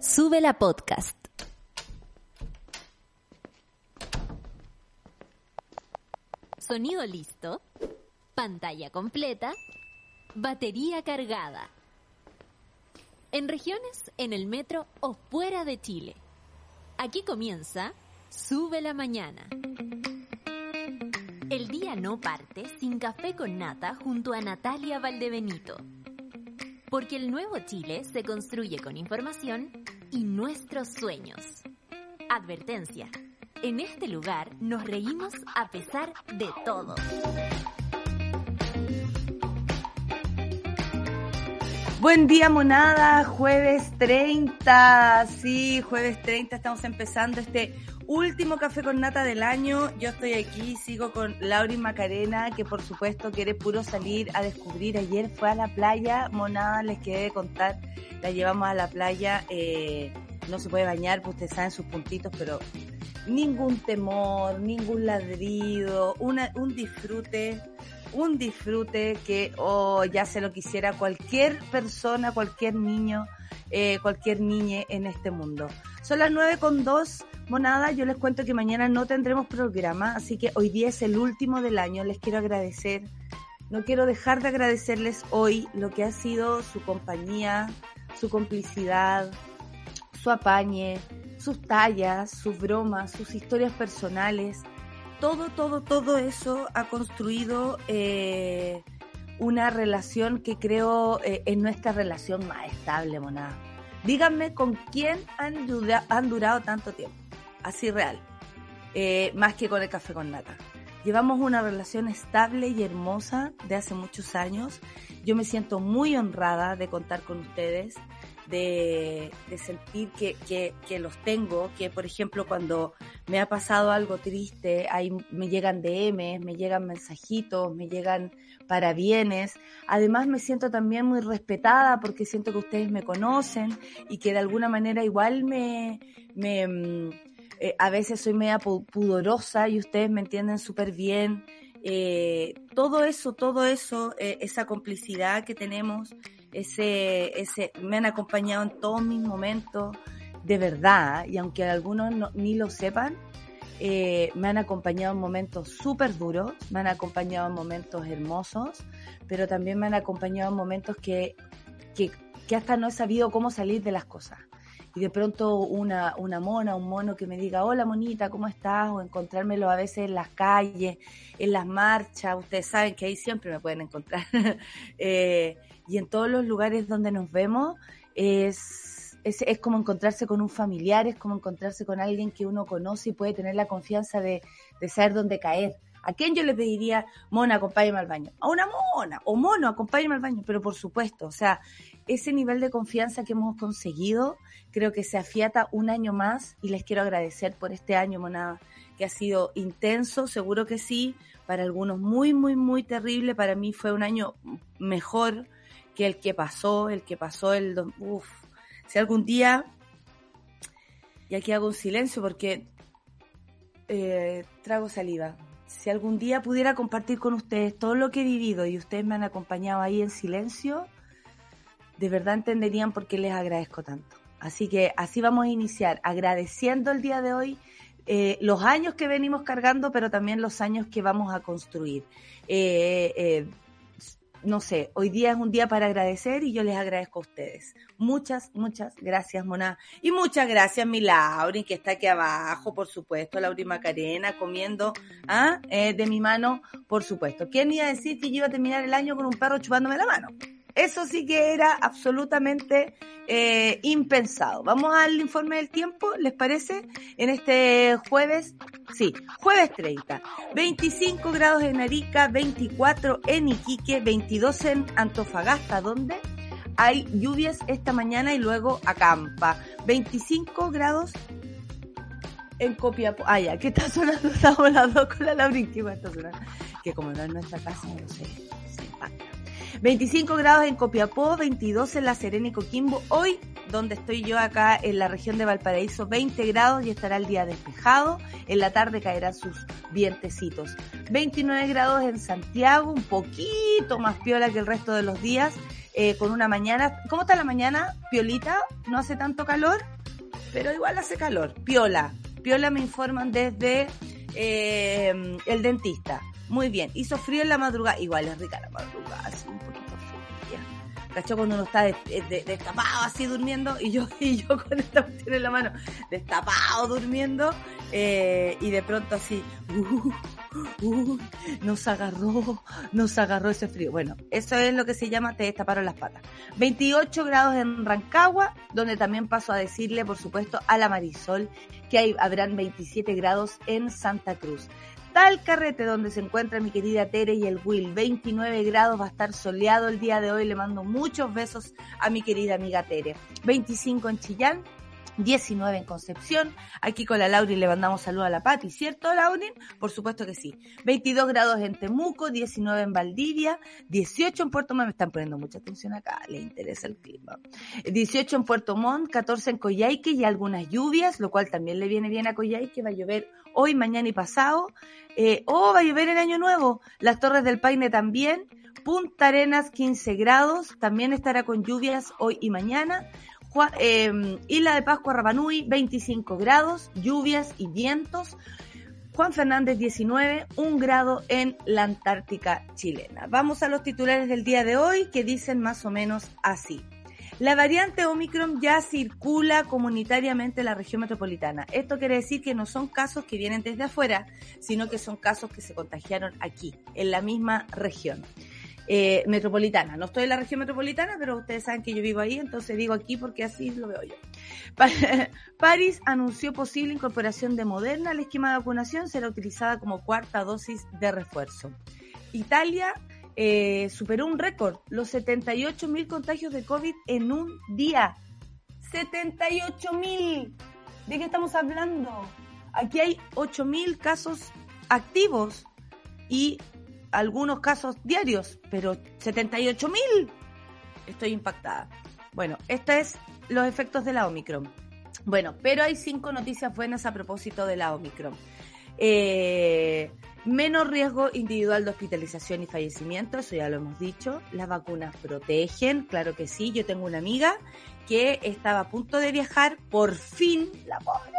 Sube la podcast. Sonido listo. Pantalla completa. Batería cargada. En regiones, en el metro o fuera de Chile. Aquí comienza Sube la mañana. El día no parte sin café con nata junto a Natalia Valdebenito. Porque el nuevo Chile se construye con información y nuestros sueños. Advertencia. En este lugar nos reímos a pesar de todo. Buen día, monada. Jueves 30. Sí, jueves 30 estamos empezando este Último café con nata del año. Yo estoy aquí, sigo con Laurin Macarena, que por supuesto quiere puro salir a descubrir. Ayer fue a la playa, monada, les quedé de contar. La llevamos a la playa, eh, no se puede bañar, pues ustedes saben sus puntitos, pero ningún temor, ningún ladrido, una, un disfrute un disfrute que oh, ya se lo quisiera cualquier persona, cualquier niño, eh, cualquier niñe en este mundo. Son las 9 con 2. Monada, yo les cuento que mañana no tendremos programa, así que hoy día es el último del año. Les quiero agradecer. No quiero dejar de agradecerles hoy lo que ha sido su compañía, su complicidad, su apañe, sus tallas, sus bromas, sus historias personales. Todo, todo, todo eso ha construido eh, una relación que creo eh, es nuestra relación más estable, monada. Díganme con quién han durado tanto tiempo así real, eh, más que con el café con nata. Llevamos una relación estable y hermosa de hace muchos años. Yo me siento muy honrada de contar con ustedes de, sentir que, que, los tengo, que por ejemplo cuando me ha pasado algo triste, ahí me llegan DMs, me llegan mensajitos, me llegan parabienes. Además me siento también muy respetada porque siento que ustedes me conocen y que de alguna manera igual me, me mm, eh, a veces soy media pudorosa y ustedes me entienden súper bien. Eh, todo eso, todo eso, eh, esa complicidad que tenemos, ese, ese, me han acompañado en todos mis momentos, de verdad, y aunque algunos ni lo sepan, me han acompañado en momentos súper duros, me han acompañado en momentos hermosos, pero también me han acompañado en momentos que, que, que hasta no he sabido cómo salir de las cosas y de pronto una, una mona, un mono que me diga, hola monita, ¿cómo estás? O encontrármelo a veces en las calles, en las marchas, ustedes saben que ahí siempre me pueden encontrar. eh, y en todos los lugares donde nos vemos es, es, es, como encontrarse con un familiar, es como encontrarse con alguien que uno conoce y puede tener la confianza de, de saber dónde caer. ¿A quién yo le pediría, mona, acompáñame al baño? A una mona, o mono, acompáñame al baño, pero por supuesto, o sea, ese nivel de confianza que hemos conseguido, creo que se afiata un año más y les quiero agradecer por este año, monada, que ha sido intenso, seguro que sí, para algunos muy, muy, muy terrible, para mí fue un año mejor, que el que pasó, el que pasó el... Uf, si algún día, y aquí hago un silencio porque eh, trago saliva, si algún día pudiera compartir con ustedes todo lo que he vivido y ustedes me han acompañado ahí en silencio, de verdad entenderían por qué les agradezco tanto. Así que así vamos a iniciar, agradeciendo el día de hoy eh, los años que venimos cargando, pero también los años que vamos a construir. Eh, eh, no sé, hoy día es un día para agradecer y yo les agradezco a ustedes. Muchas, muchas gracias, Mona. Y muchas gracias, mi Lauri, que está aquí abajo, por supuesto, Lauri Macarena, comiendo ¿ah? De mi mano, por supuesto. ¿Quién iba a decir que yo iba a terminar el año con un perro chupándome la mano? Eso sí que era absolutamente eh, impensado. Vamos al informe del tiempo, ¿les parece? En este jueves, sí, jueves 30. 25 grados en Arica, 24 en Iquique, 22 en Antofagasta, donde hay lluvias esta mañana y luego acampa. 25 grados en Copiapó. Ah, ya, ¿qué está sonando? Estamos las dos con la Laurín. ¿Qué está sonando? Que como no es nuestra casa, no sé, se impacta. 25 grados en Copiapó, 22 en La Serena y Coquimbo. Hoy, donde estoy yo acá en la región de Valparaíso, 20 grados y estará el día despejado. En la tarde caerán sus vientecitos. 29 grados en Santiago, un poquito más piola que el resto de los días. eh, con una mañana. ¿Cómo está la mañana? Piolita, no hace tanto calor, pero igual hace calor. Piola. Piola me informan desde eh, el dentista. Muy bien. Hizo frío en la madrugada. Igual es rica la madrugada, así un poquito fría. ¿Cachó? Cuando uno está destapado así durmiendo y yo, y yo con esta cuestión en la mano, destapado durmiendo eh, y de pronto así, uh, uh, nos agarró, nos agarró ese frío. Bueno, eso es lo que se llama te destaparon las patas. 28 grados en Rancagua, donde también paso a decirle, por supuesto, a la Marisol que hay, habrán 27 grados en Santa Cruz. Tal carrete donde se encuentra mi querida Tere y el Will. 29 grados, va a estar soleado el día de hoy. Le mando muchos besos a mi querida amiga Tere. 25 en Chillán, 19 en Concepción. Aquí con la Laurin le mandamos saludos a la Pati, ¿cierto, Laurin? Por supuesto que sí. 22 grados en Temuco, 19 en Valdivia, 18 en Puerto Montt. Me están poniendo mucha atención acá, le interesa el clima. 18 en Puerto Montt, 14 en Coyhaique y algunas lluvias, lo cual también le viene bien a Coyhaique. Va a llover hoy, mañana y pasado. Eh, oh, va a llover el año nuevo. Las Torres del Paine también. Punta Arenas 15 grados, también estará con lluvias hoy y mañana. Em, Isla de Pascua Rapanui 25 grados, lluvias y vientos. Juan Fernández 19, un grado en la Antártica chilena. Vamos a los titulares del día de hoy que dicen más o menos así. La variante Omicron ya circula comunitariamente en la región metropolitana. Esto quiere decir que no son casos que vienen desde afuera, sino que son casos que se contagiaron aquí, en la misma región. Eh, metropolitana. No estoy en la región metropolitana, pero ustedes saben que yo vivo ahí, entonces digo aquí porque así lo veo yo. París anunció posible incorporación de Moderna al esquema de vacunación, será utilizada como cuarta dosis de refuerzo. Italia eh, superó un récord, los 78 mil contagios de COVID en un día. 78 mil. ¿De qué estamos hablando? Aquí hay 8 mil casos activos y algunos casos diarios, pero 78 mil. Estoy impactada. Bueno, estos es los efectos de la Omicron. Bueno, pero hay cinco noticias buenas a propósito de la Omicron. Eh, Menos riesgo individual de hospitalización y fallecimiento, eso ya lo hemos dicho. Las vacunas protegen, claro que sí. Yo tengo una amiga que estaba a punto de viajar, por fin, la pobre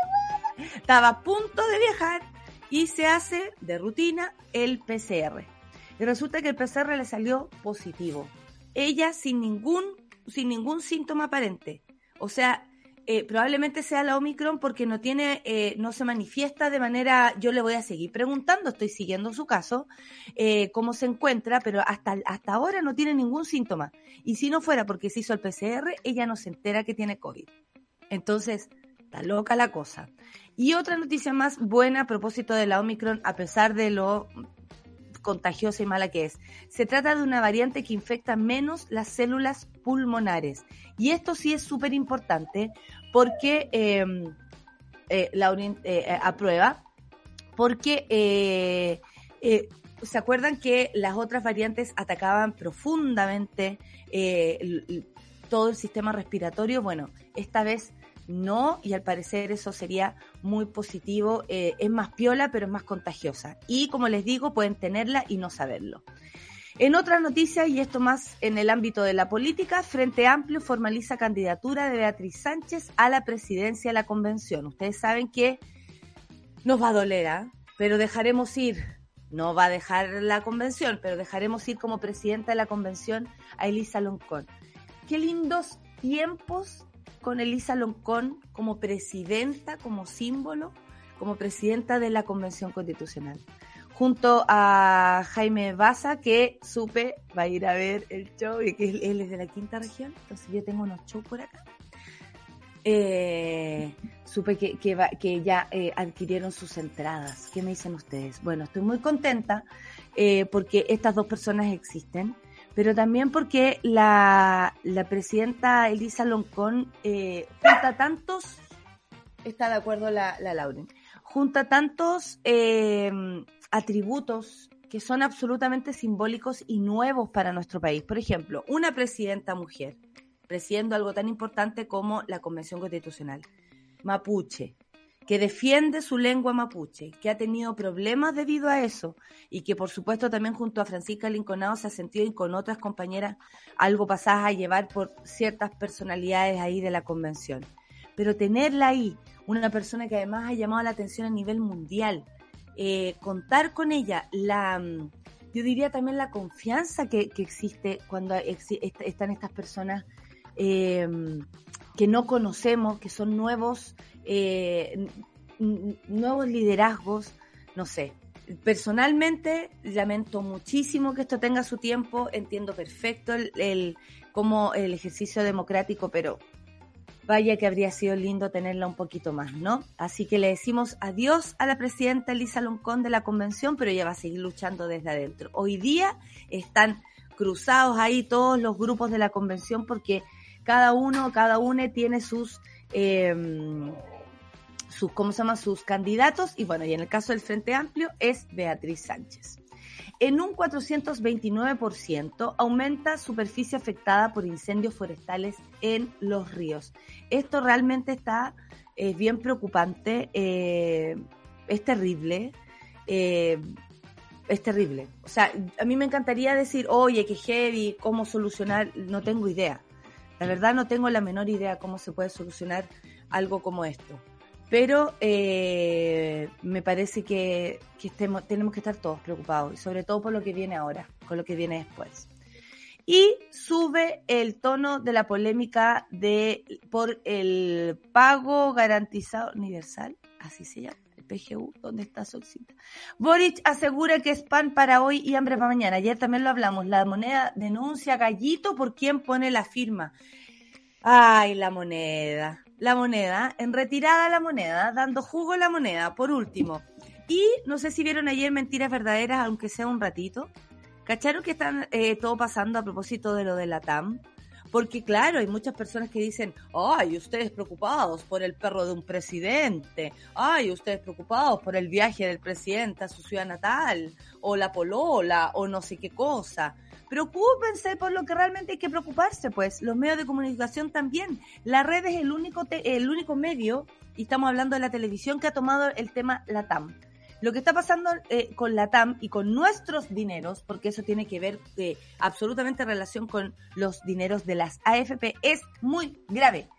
estaba a punto de viajar y se hace de rutina el PCR. Resulta que el PCR le salió positivo. Ella sin ningún, sin ningún síntoma aparente. O sea, eh, probablemente sea la Omicron porque no tiene, eh, no se manifiesta de manera, yo le voy a seguir preguntando, estoy siguiendo su caso, eh, cómo se encuentra, pero hasta, hasta ahora no tiene ningún síntoma. Y si no fuera porque se hizo el PCR, ella no se entera que tiene COVID. Entonces, está loca la cosa. Y otra noticia más buena a propósito de la Omicron, a pesar de lo contagiosa y mala que es. Se trata de una variante que infecta menos las células pulmonares. Y esto sí es súper importante porque em, eh, la eh, eh, aprueba, porque eh, ¿se acuerdan que las otras variantes atacaban profundamente todo el sistema respiratorio? Bueno, esta vez no, y al parecer eso sería muy positivo. Eh, es más piola, pero es más contagiosa. Y como les digo, pueden tenerla y no saberlo. En otras noticias, y esto más en el ámbito de la política, Frente Amplio formaliza candidatura de Beatriz Sánchez a la presidencia de la convención. Ustedes saben que nos va a doler, ¿ah? pero dejaremos ir, no va a dejar la convención, pero dejaremos ir como presidenta de la convención a Elisa Loncón. Qué lindos tiempos con Elisa Loncón como presidenta, como símbolo, como presidenta de la Convención Constitucional. Junto a Jaime Baza, que supe va a ir a ver el show, y que él es de la quinta región, entonces yo tengo unos shows por acá. Eh, supe que, que, ya eh, adquirieron sus entradas. ¿Qué me dicen ustedes? Bueno, estoy muy contenta eh, porque estas dos personas existen pero también porque la, la presidenta Elisa Loncón eh, junta tantos, está de acuerdo la, la Lauren, junta tantos eh, atributos que son absolutamente simbólicos y nuevos para nuestro país. Por ejemplo, una presidenta mujer, presidiendo algo tan importante como la Convención Constitucional, mapuche, que defiende su lengua mapuche, que ha tenido problemas debido a eso y que por supuesto también junto a Francisca Linconado se ha sentido y con otras compañeras algo pasadas a llevar por ciertas personalidades ahí de la convención. Pero tenerla ahí, una persona que además ha llamado la atención a nivel mundial, eh, contar con ella, la, mm, yo diría también la confianza que, existe cuando están estas personas eh, que no conocemos, que son nuevos eh, nuevos liderazgos, no sé. Personalmente lamento muchísimo que esto tenga su tiempo, entiendo perfecto el, como el ejercicio democrático, pero vaya que habría sido lindo tenerla un poquito más, ¿no? Así que le decimos adiós a la presidenta Elisa Loncón de la convención, pero ella va a seguir luchando desde adentro. Hoy día están cruzados ahí todos los grupos de la convención porque cada uno, cada uno tiene sus eh, sus, ¿cómo se llama? sus candidatos y bueno, y en el caso del Frente Amplio es Beatriz Sánchez. En un 429% aumenta superficie afectada por incendios forestales en los ríos. Esto realmente está eh, bien preocupante, eh, es terrible. Eh, es terrible. O sea, a mí me encantaría decir, oye, qué heavy, cómo solucionar, no tengo idea. La verdad no tengo la menor idea cómo se puede solucionar algo como esto. Pero eh, me parece que, estemos, tenemos que estar todos preocupados, y sobre todo por lo que viene ahora, con lo que viene después. Y sube el tono de la polémica de por el pago garantizado universal, así se llama, PGU, ¿dónde está Solcita? Boric asegura que es pan para hoy y hambre para mañana. Ayer también lo hablamos, la moneda denuncia Gallito por quien pone la firma. Ay, la moneda la moneda, en retirada la moneda, dando jugo la moneda, por último. Y no sé si vieron ayer Mentiras Verdaderas, aunque sea un ratito. ¿Cacharon que están eh, todo pasando a propósito de lo de la TAM? Porque claro, hay muchas personas que dicen, ay, ustedes preocupados por el perro de un presidente, ay, ustedes preocupados por el viaje del presidente a su ciudad natal, o la polola, o no sé qué cosa preocúpense por lo que realmente hay que preocuparse, pues los medios de comunicación también. La red es el único, el único medio, y estamos hablando de la televisión, que ha tomado el tema LATAM. Lo que está pasando eh, con LATAM y con nuestros dineros, porque eso tiene que ver eh, absolutamente en relación con los dineros de las AFP, es muy grave.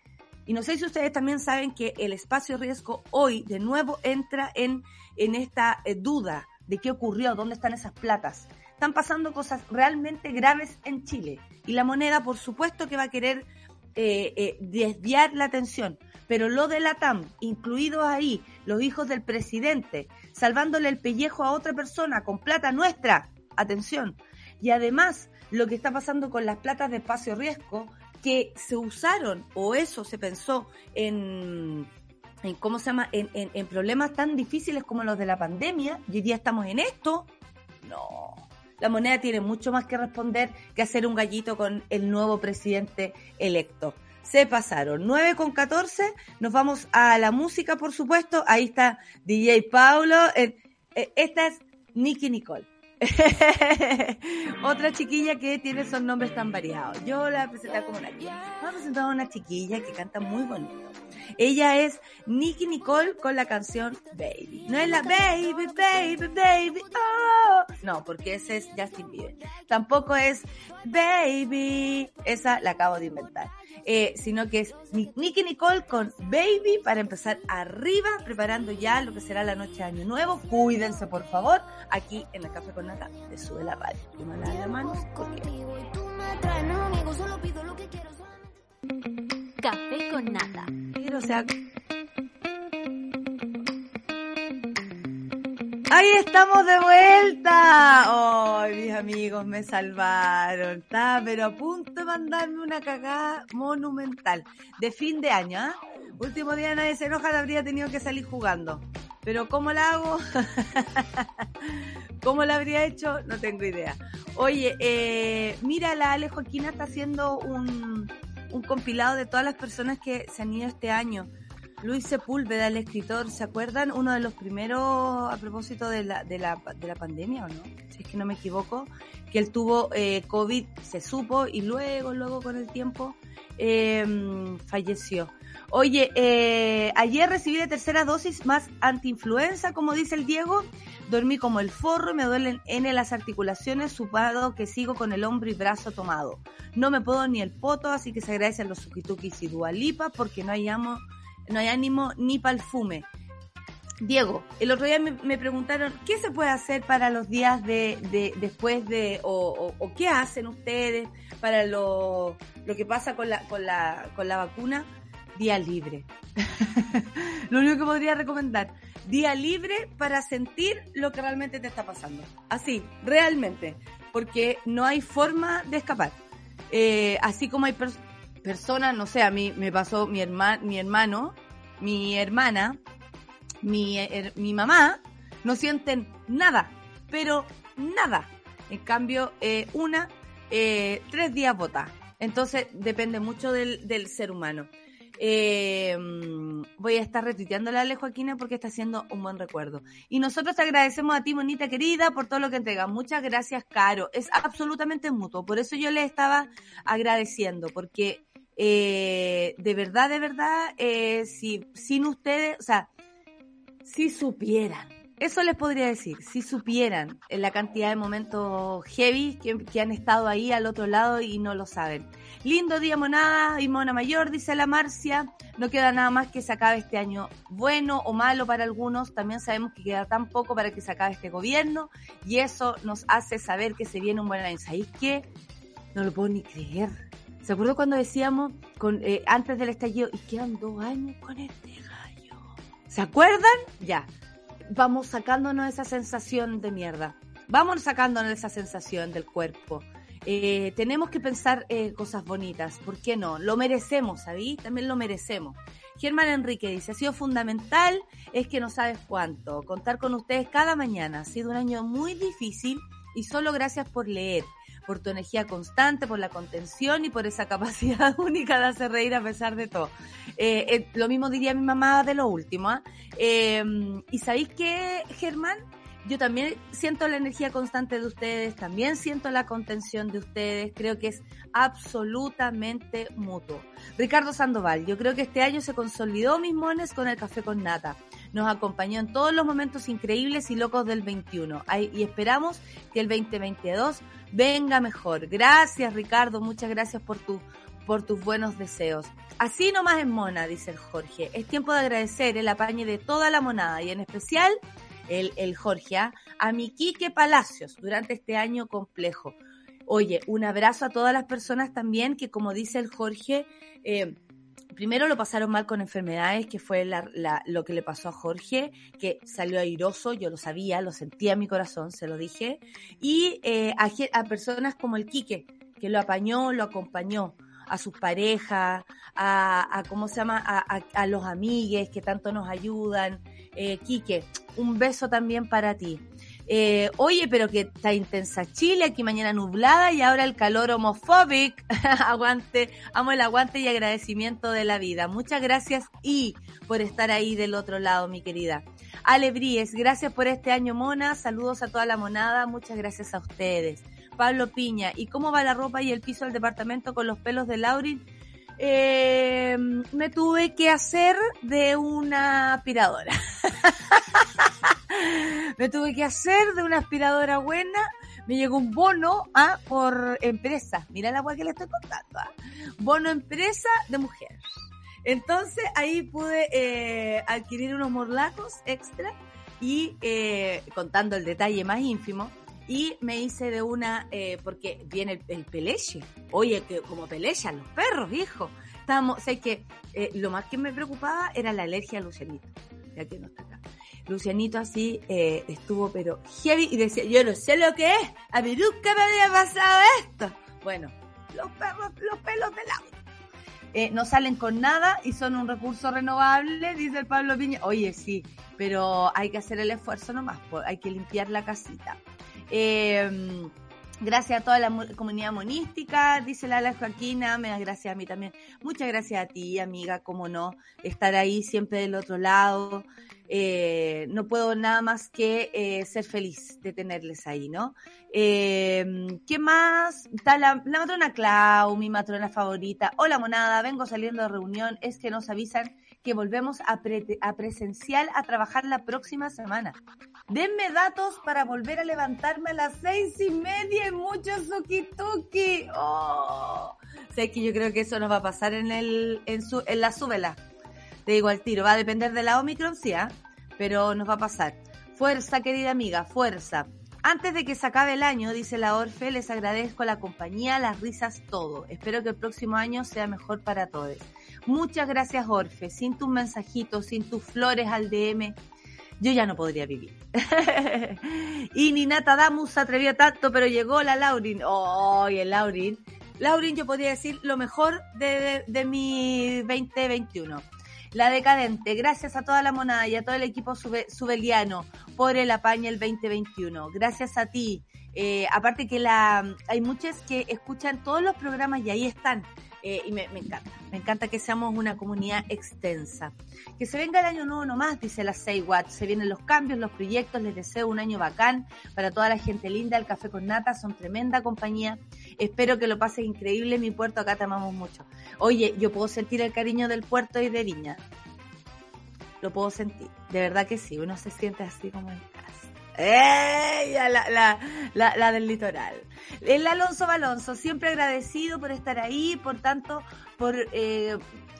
Y no sé si ustedes también saben que el espacio riesgo hoy de nuevo entra en, en esta eh, duda de qué ocurrió, dónde están esas platas están pasando cosas realmente graves en Chile. Y la moneda, por supuesto, que va a querer eh, eh, desviar la atención. Pero lo de la TAM, incluidos ahí los hijos del presidente, salvándole el pellejo a otra persona con plata nuestra, atención. Y además, lo que está pasando con las platas de espacio riesgo, que se usaron, o eso se pensó en, en ¿cómo se llama?, en, en problemas tan difíciles como los de la pandemia, y hoy día estamos en esto. No, la moneda tiene mucho más que responder que hacer un gallito con el nuevo presidente electo. Se pasaron 9 con 14, nos vamos a la música, por supuesto. Ahí está DJ Paulo. Eh, eh, esta es Nicky Nicole. Otra chiquilla que tiene esos nombres tan variados. Yo la presenté como una. Vamos a presentar a una chiquilla que canta muy bonito. Ella es Nicky Nicole con la canción Baby. No es la Baby, Baby, Baby, oh. No, porque ese es Justin Bieber. Tampoco es Baby. Esa la acabo de inventar. Eh, sino que es Nicky Nicole con Baby para empezar arriba, preparando ya lo que será la noche de Año Nuevo. Cuídense, por favor, aquí en la Café con Nata de Sube la Radio. Yo me la manos Café con Nata. O sea, Ahí estamos de vuelta. Ay, mis amigos me salvaron. Pero a punto de mandarme una cagada monumental. De fin de año, ¿ah? Último día nadie se enoja, habría tenido que salir jugando. Pero ¿cómo la hago? ¿Cómo la habría hecho? No tengo idea. Oye, eh, mira, la Ale Joaquina está haciendo un, un compilado de todas las personas que se han ido este año. Luis Sepúlveda, el escritor, ¿se acuerdan? Uno de los primeros a propósito de la, de la, de la pandemia, ¿o no? Si es que no me equivoco, que él tuvo eh, COVID, se supo, y luego, luego con el tiempo, eh, falleció. Oye, eh, ayer recibí la tercera dosis más antiinfluenza, como dice el Diego. Dormí como el forro y me duelen en las articulaciones, supado que sigo con el hombro y brazo tomado. No me puedo ni el poto, así que se agradecen los sukitukis y dualipa porque no hay amo no hay ánimo ni palfume. Diego, el otro día me, preguntaron qué se puede hacer para los días de, de después de o, o, qué hacen ustedes para lo, lo que pasa con la, con la, con la vacuna. Día libre. lo único que podría recomendar, día libre para sentir lo que realmente te está pasando. Así, realmente, porque no hay forma de escapar. Eh, así como hay personas personas, no sé, a mí me pasó mi, herma, mi hermano, mi hermana, mi, mi mamá, no sienten nada, pero nada. En cambio, eh, una, eh, tres días vota. Entonces, depende mucho del, del ser humano. Eh, voy a estar retuiteando a Ale Joaquina porque está haciendo un buen recuerdo. Y nosotros te agradecemos a ti, monita querida, por todo lo que entregas. Muchas gracias, Caro. Es absolutamente mutuo. Por eso yo le estaba agradeciendo, porque eh, de verdad, de verdad, eh, si sin ustedes, o sea, si supieran, eso les podría decir, si supieran la cantidad de momentos heavy que, han estado ahí al otro lado y no lo saben. Lindo día, monada y mona mayor, dice la Marcia. No queda nada más que se acabe este año bueno o malo para algunos. También sabemos que queda tan poco para que se acabe este gobierno y eso nos hace saber que se viene un buen año. ¿Sabéis qué? No lo puedo ni creer ¿Se acuerda cuando decíamos eh, antes del estallido, y quedan dos años con este gallo? ¿Se acuerdan? Ya. Vamos sacándonos esa sensación de mierda. Vamos sacándonos esa sensación del cuerpo. Eh, tenemos que pensar eh, cosas bonitas. ¿Por qué no? Lo merecemos, ¿sabí? También lo merecemos. Germán Enrique dice, ha sido fundamental, es que no sabes cuánto. Contar con ustedes cada mañana. Ha sido un año muy difícil y solo gracias por leer por tu energía constante, por la contención y por esa capacidad única de hacer reír a pesar de todo. Eh, eh, lo mismo diría mi mamá de lo último. ¿ah? Em, ¿Y sabéis qué, Germán? Yo también siento la energía constante de ustedes, también siento la contención de ustedes, creo que es absolutamente mutuo. Ricardo Sandoval, yo creo que este año se consolidó mis mones con el café con nata nos acompañó en todos los momentos increíbles y locos del 21. y esperamos que el 2022 venga mejor. Gracias Ricardo, muchas gracias por por tus buenos deseos. Así nomás en mona, dice el Jorge. Es tiempo de agradecer el apañe de toda la monada y en especial el, el Jorge, ¿ah? a mi Quique Palacios durante este año complejo. Oye, un abrazo a todas las personas también que, como dice el Jorge, eh, primero lo pasaron mal con enfermedades, que fue lo que le pasó a Jorge, que salió airoso, yo lo sabía, lo sentía en mi corazón, se lo dije, y eh, a, personas como el Quique, que lo apañó, lo acompañó, a sus parejas, a, ¿cómo se llama?, a, los amigues que tanto nos ayudan. Eh, Quique, un beso también para ti. Eh, oye, pero que está intensa Chile, aquí mañana nublada y ahora el calor homofóbico. aguante, amo el aguante y agradecimiento de la vida. Muchas gracias y por estar ahí del otro lado, mi querida. Ale Bríes, gracias por este año, Mona. Saludos a toda la monada. Muchas gracias a ustedes. Pablo Piña, ¿y cómo va la ropa y el piso del departamento con los pelos de Laurin? Eh, me tuve que hacer de una aspiradora. me tuve que hacer de una aspiradora buena. Me llegó un bono ¿ah? por empresa. Mira la agua que le estoy contando. ¿ah? Bono empresa de mujer. Entonces ahí pude eh, adquirir unos morlacos extra y eh, contando el detalle más ínfimo. Y me hice de una, eh, porque viene el, peleche. Oye, que como pelechan los perros, viejo. Estábamos, sé que eh, lo más que me preocupaba era la alergia a Lucianito. Ya que no está acá. Lucianito así eh, estuvo, pero heavy, y decía, yo no sé lo que es, a mí nunca me había pasado esto. Bueno, los perros, los pelos del auto. Eh, no salen con nada y son un recurso renovable, dice el Pablo Piña. Oye, sí, pero hay que hacer el esfuerzo nomás, hay que limpiar la casita. Eh, Gracias a toda la comunidad monística, dice la Joaquina, me das gracias a mí también. Muchas gracias a ti, amiga, como no, estar ahí siempre del otro lado. Eh, no puedo nada más que eh, ser feliz de tenerles ahí, ¿no? Eh, ¿Qué más? Está la, la, matrona Clau, mi matrona favorita. Hola, monada, vengo saliendo de reunión. Es que nos avisan que volvemos a, a presencial a trabajar la próxima semana. Denme datos para volver a levantarme a las seis y media y mucho suki Oh. Sé que yo creo que eso nos va a pasar en el, en, su, en la súbela. Te digo al tiro, va a depender de la Omicron, sí, ¿ah? pero nos va a pasar. Fuerza, querida amiga, fuerza. Antes de que se acabe el año, dice la Orfe, les agradezco la compañía, las risas, todo. Espero que el próximo año sea mejor para todos. Muchas gracias, Orfe. Sin tus mensajitos, sin tus flores al DM, yo ya no podría vivir. y ni Nata Damus se atrevió tanto, pero llegó la Laurin. ¡Oh, el Laurin! Laurin, yo podría decir lo mejor de, de, mi 2021. La decadente, gracias a toda la monada y a todo el equipo subeliano por el apaño el 2021. Gracias a ti. Eh, aparte que la, hay muchas que escuchan todos los programas y ahí están. Eh, y me, encanta, me encanta que seamos una comunidad extensa. Que se venga el año nuevo nomás, dice la Say What. Se vienen los cambios, los proyectos, les deseo un año bacán para toda la gente linda. El Café con Nata son tremenda compañía. Espero que lo pasen increíble. Mi puerto acá te amamos mucho. Oye, yo puedo sentir el cariño del puerto y de Viña. Lo puedo sentir. De verdad que sí, uno se siente así como en casa. ¡Ey! La, la, la, la, del litoral. El Alonso Balonso, siempre agradecido por estar ahí, por tanto, por eh,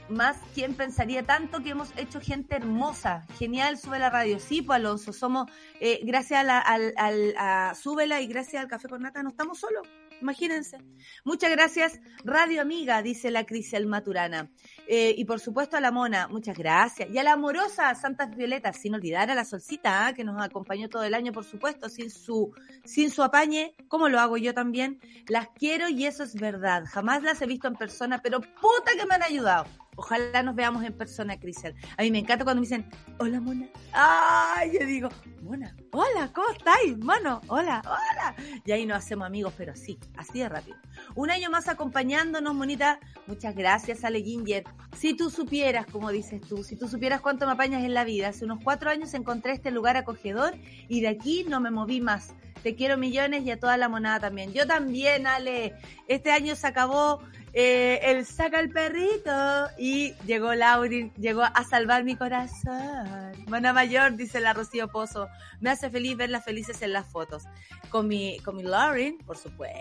más, ¿quién pensaría tanto que hemos hecho gente hermosa? Genial, sube la radio. Sí, pues Alonso, somos, eh, gracias a, la, al, al, a Súbela y gracias al Café con Nata, no estamos solos imagínense. Muchas gracias, Radio Amiga, dice la Crisel Maturana. Eh, y por supuesto a la Mona, muchas gracias. Y a la amorosa Santas Violetas, sin olvidar a la Solcita, ¿ah? que nos acompañó todo el año, por supuesto, sin su, sin su apañe, como lo hago yo también. Las quiero y eso es verdad. Jamás las he visto en persona, pero puta que me han ayudado. Ojalá nos veamos en persona, Crisel. A mí me encanta cuando me dicen, hola, Mona. Ay, yo digo, Mona, hola, ¿cómo estáis, mano? Hola, hola. Y ahí nos hacemos amigos, pero sí, así de rápido. Un año más acompañándonos, Monita. Muchas gracias, Ale Ginger. Si tú supieras, como dices tú, si tú supieras cuánto me apañas en la vida, hace unos cuatro años encontré este lugar acogedor y de aquí no me moví más. Te quiero millones y a toda la monada también. Yo también, Ale. Este año se acabó eh, el saca el perrito y llegó Laurin, llegó a salvar mi corazón. Mona mayor, dice la Rocío Pozo, me hace feliz verlas felices en las fotos. Con mi, con mi Laurin, por supuesto,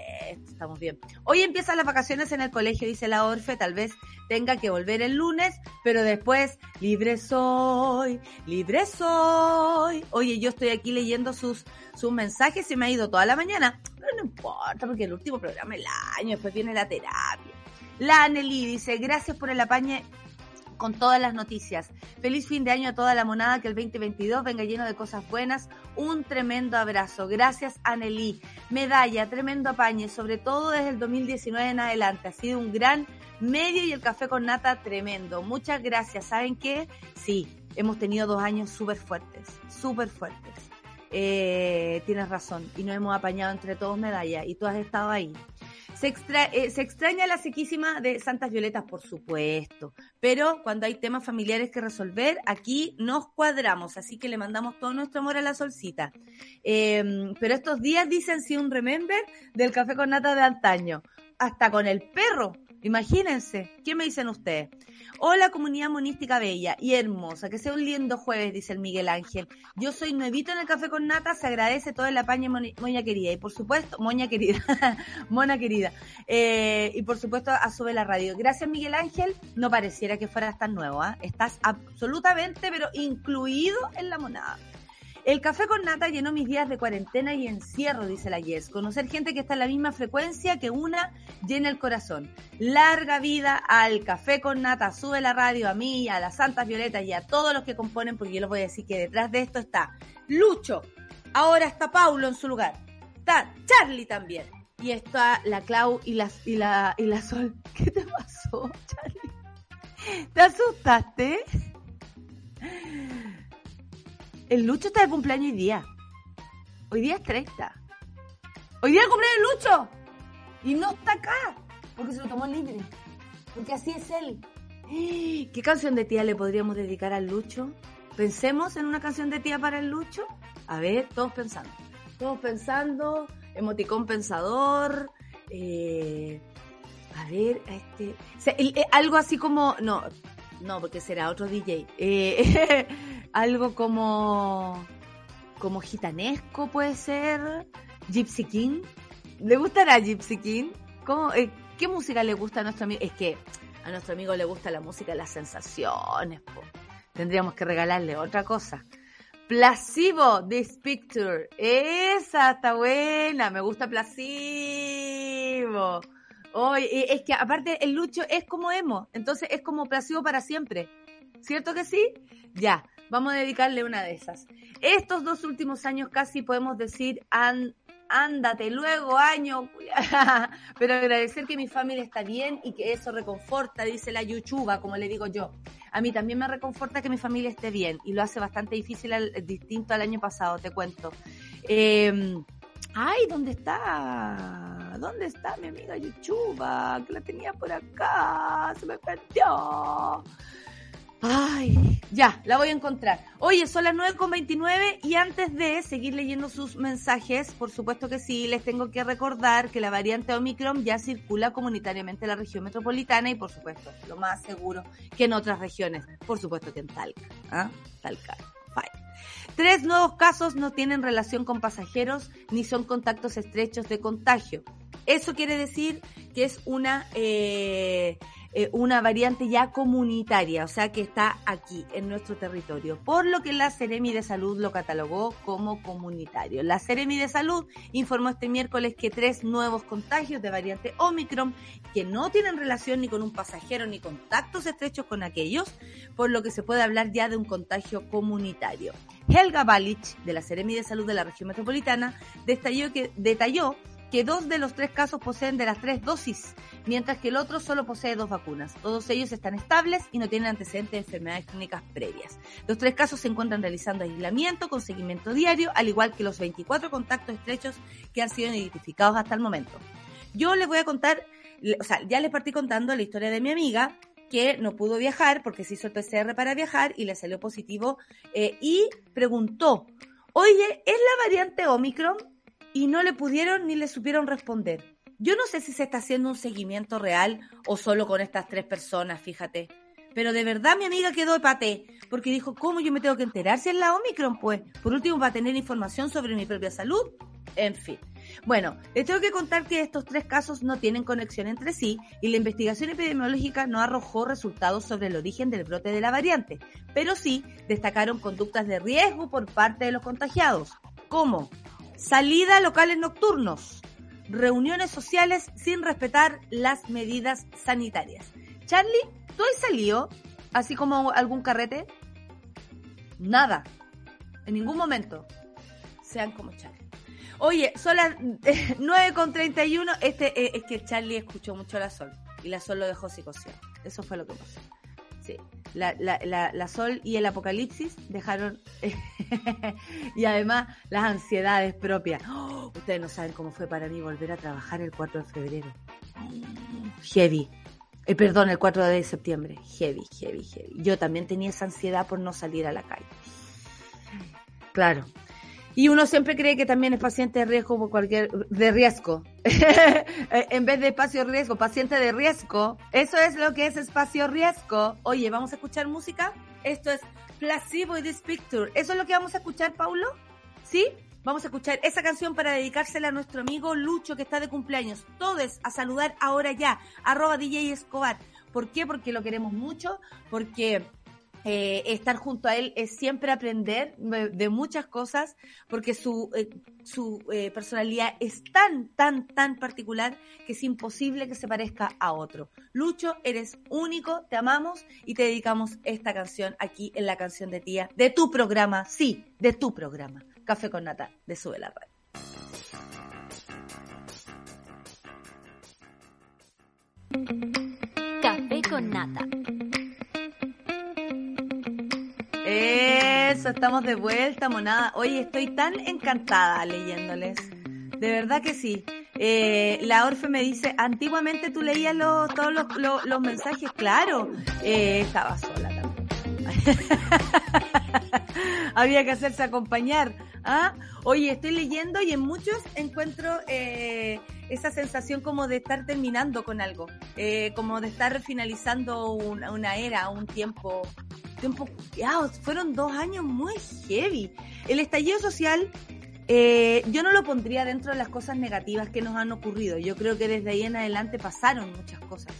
estamos bien. Hoy empiezan las vacaciones en el colegio, dice la Orfe, tal vez tenga que volver el lunes, pero después, libre soy, libre soy. Oye, yo estoy aquí leyendo sus, sus mensajes y me ha ido toda la mañana, pero no importa, porque el último programa del año, después viene la terapia. La Anneli dice, gracias por el apañe con todas las noticias. Feliz fin de año a toda la monada, que el 2022 venga lleno de cosas buenas. Un tremendo abrazo. Gracias, Anneli. Medalla, tremendo apañe, sobre todo desde el 2019 en adelante. Ha sido un gran medio y el café con nata tremendo. Muchas gracias. ¿Saben qué? Sí, hemos tenido dos años súper fuertes, súper fuertes. Eh, tienes razón. Y nos hemos apañado entre todos medalla y tú has estado ahí. Se, eh, se extraña la sequísima de Santas Violetas, por supuesto, pero cuando hay temas familiares que resolver, aquí nos cuadramos, así que le mandamos todo nuestro amor a la solcita. Em, pero estos días dicen sí un remember del café con nata de antaño, hasta con el perro. Imagínense, ¿qué me dicen ustedes? Hola comunidad monística bella y hermosa, que sea un lindo jueves, dice el Miguel Ángel. Yo soy nuevito en el café con nata, se agradece todo el apaño, moña querida. Y por supuesto, moña querida, mona querida. Eh, y por supuesto, a Sube la Radio. Gracias Miguel Ángel, no pareciera que fueras tan nuevo, ¿ah? Estás absolutamente, pero incluido en la monada. El café con nata llenó mis días de cuarentena y encierro, dice la Yes. Conocer gente que está en la misma frecuencia que una llena el corazón. Larga vida al café con nata. Sube la radio a mí, a las Santas Violetas y a todos los que componen, porque yo les voy a decir que detrás de esto está Lucho. Ahora está Paulo en su lugar. Está Charlie también. Y está la Clau y la, y la, y la Sol. ¿Qué te pasó, Charlie? ¿Te asustaste? El Lucho está de cumpleaños hoy día. Hoy día es 30. Hoy día el cumpleaños de Lucho. Y no está acá. Porque se lo tomó libre. Porque así es él. ¿Qué canción de tía le podríamos dedicar al Lucho? Pensemos en una canción de tía para el Lucho. A ver, todos pensando. Todos pensando. Emoticón pensador. Eh, a ver, este. Eh, algo así como. No, no, porque será otro DJ. Eh, algo como. Como gitanesco puede ser. Gypsy King. ¿Le gustará Gypsy King? ¿Cómo, eh, ¿Qué música le gusta a nuestro amigo? Es que a nuestro amigo le gusta la música de las sensaciones. Tendríamos que regalarle otra cosa. Placebo, This Picture. Esa está buena. Me gusta Placebo. Oye, es que aparte el Lucho es como emo, entonces es como placebo para siempre. ¿Cierto que sí? Ya, vamos a dedicarle una de esas. Estos dos últimos años casi podemos decir han ándate luego, año. Pero agradecer que mi familia está bien y que eso reconforta, dice la yuchuba, como le digo yo. A mí también me reconforta que mi familia esté bien y lo hace bastante difícil, al, distinto al año pasado, te cuento. Eh, ay, ¿dónde está? ¿Dónde está mi amiga Yuchuba? Que la tenía por acá, se me perdió. Ay, ya, la voy a encontrar. Oye, son las 9.29 y antes de seguir leyendo sus mensajes, por supuesto que sí, les tengo que recordar que la variante Omicron ya circula comunitariamente en la región metropolitana y por supuesto, lo más seguro que en otras regiones. Por supuesto que en Talca. ¿ah? Talca. Tres nuevos casos no tienen relación con pasajeros ni son contactos estrechos de contagio. Eso quiere decir que es una eh, eh, una variante ya comunitaria, o sea que está aquí, en nuestro territorio, por lo que la Ceremi de Salud lo catalogó como comunitario. La Ceremi de Salud informó este miércoles que tres nuevos contagios de variante Omicron que no tienen relación ni con un pasajero ni contactos estrechos con aquellos, por lo que se puede hablar ya de un contagio comunitario. Helga Balich, de la Ceremi de Salud de la región metropolitana, detalló que, detalló que dos de los tres casos poseen de las tres dosis, mientras que el otro solo posee dos vacunas. Todos ellos están estables y no tienen antecedentes de enfermedades clínicas previas. Los tres casos se encuentran realizando aislamiento con seguimiento diario, al igual que los 24 contactos estrechos que han sido identificados hasta el momento. Yo les voy a contar, o sea, ya les partí contando la historia de mi amiga, que no pudo viajar porque se hizo el PCR para viajar y le salió positivo eh, y preguntó, oye, ¿es la variante Omicron? y no le pudieron ni le supieron responder. Yo no sé si se está haciendo un seguimiento real o solo con estas tres personas, fíjate. Pero de verdad mi amiga quedó paté, porque dijo, ¿cómo yo me tengo que enterar si es la Omicron? Pues, por último, para tener información sobre mi propia salud. En fin. Bueno, les tengo que contar que estos tres casos no tienen conexión entre sí y la investigación epidemiológica no arrojó resultados sobre el origen del brote de la variante, pero sí destacaron conductas de riesgo por parte de los contagiados, como salida a locales nocturnos, reuniones sociales sin respetar las medidas sanitarias. Charlie, ¿tú has salido así como algún carrete? Nada, en ningún momento. Sean como Charlie. Oye, son las 9.31. Este, eh, es que Charlie escuchó mucho la Sol y la Sol lo dejó psicoseado. Eso fue lo que pasó. Sí, la, la, la, Sol y el Apocalipsis dejaron, y además las ansiedades propias. ¡Oh! ustedes no saben cómo fue para mí volver a trabajar el 4 de febrero. Heavy. Eh, perdón, el 4 de septiembre. Heavy, heavy, heavy. Yo también tenía esa ansiedad por no salir a la calle. Claro, y uno siempre cree que también es paciente de riesgo por cualquier, de riesgo. en vez de espacio riesgo, paciente de riesgo. Eso es lo que es espacio riesgo. Oye, ¿vamos a escuchar música? Esto es Placebo y This Picture. ¿Eso es lo que vamos a escuchar, Paulo? ¿Sí? Vamos a escuchar esa canción para dedicársela a nuestro amigo Lucho que está de cumpleaños. Todos a saludar ahora ya. Arroba DJ Escobar. ¿Por qué? Porque lo queremos mucho. Porque eh, estar junto a él es siempre aprender de muchas cosas porque su, eh, su eh, personalidad es tan, tan, tan particular que es imposible que se parezca a otro. Lucho, eres único, te amamos y te dedicamos esta canción aquí en la canción de tía de tu programa, sí, de tu programa, Café con Nata de Sube la Radio. Café con Nata eso, estamos de vuelta, monada. Oye, estoy tan encantada leyéndoles. De verdad que sí. Eh, la Orfe me dice, antiguamente tú leías los, todos los, mensajes, claro. Eh, estaba sola también. Había que hacerse acompañar. ¿ah? Oye, estoy leyendo y en muchos encuentro eh, esa sensación como de estar terminando con algo, como de estar finalizando una era, un tiempo tiempo, fueron dos años muy heavy. El estallido social eh, yo no lo pondría dentro de las cosas negativas que nos han ocurrido. Yo creo que desde ahí en adelante pasaron muchas cosas.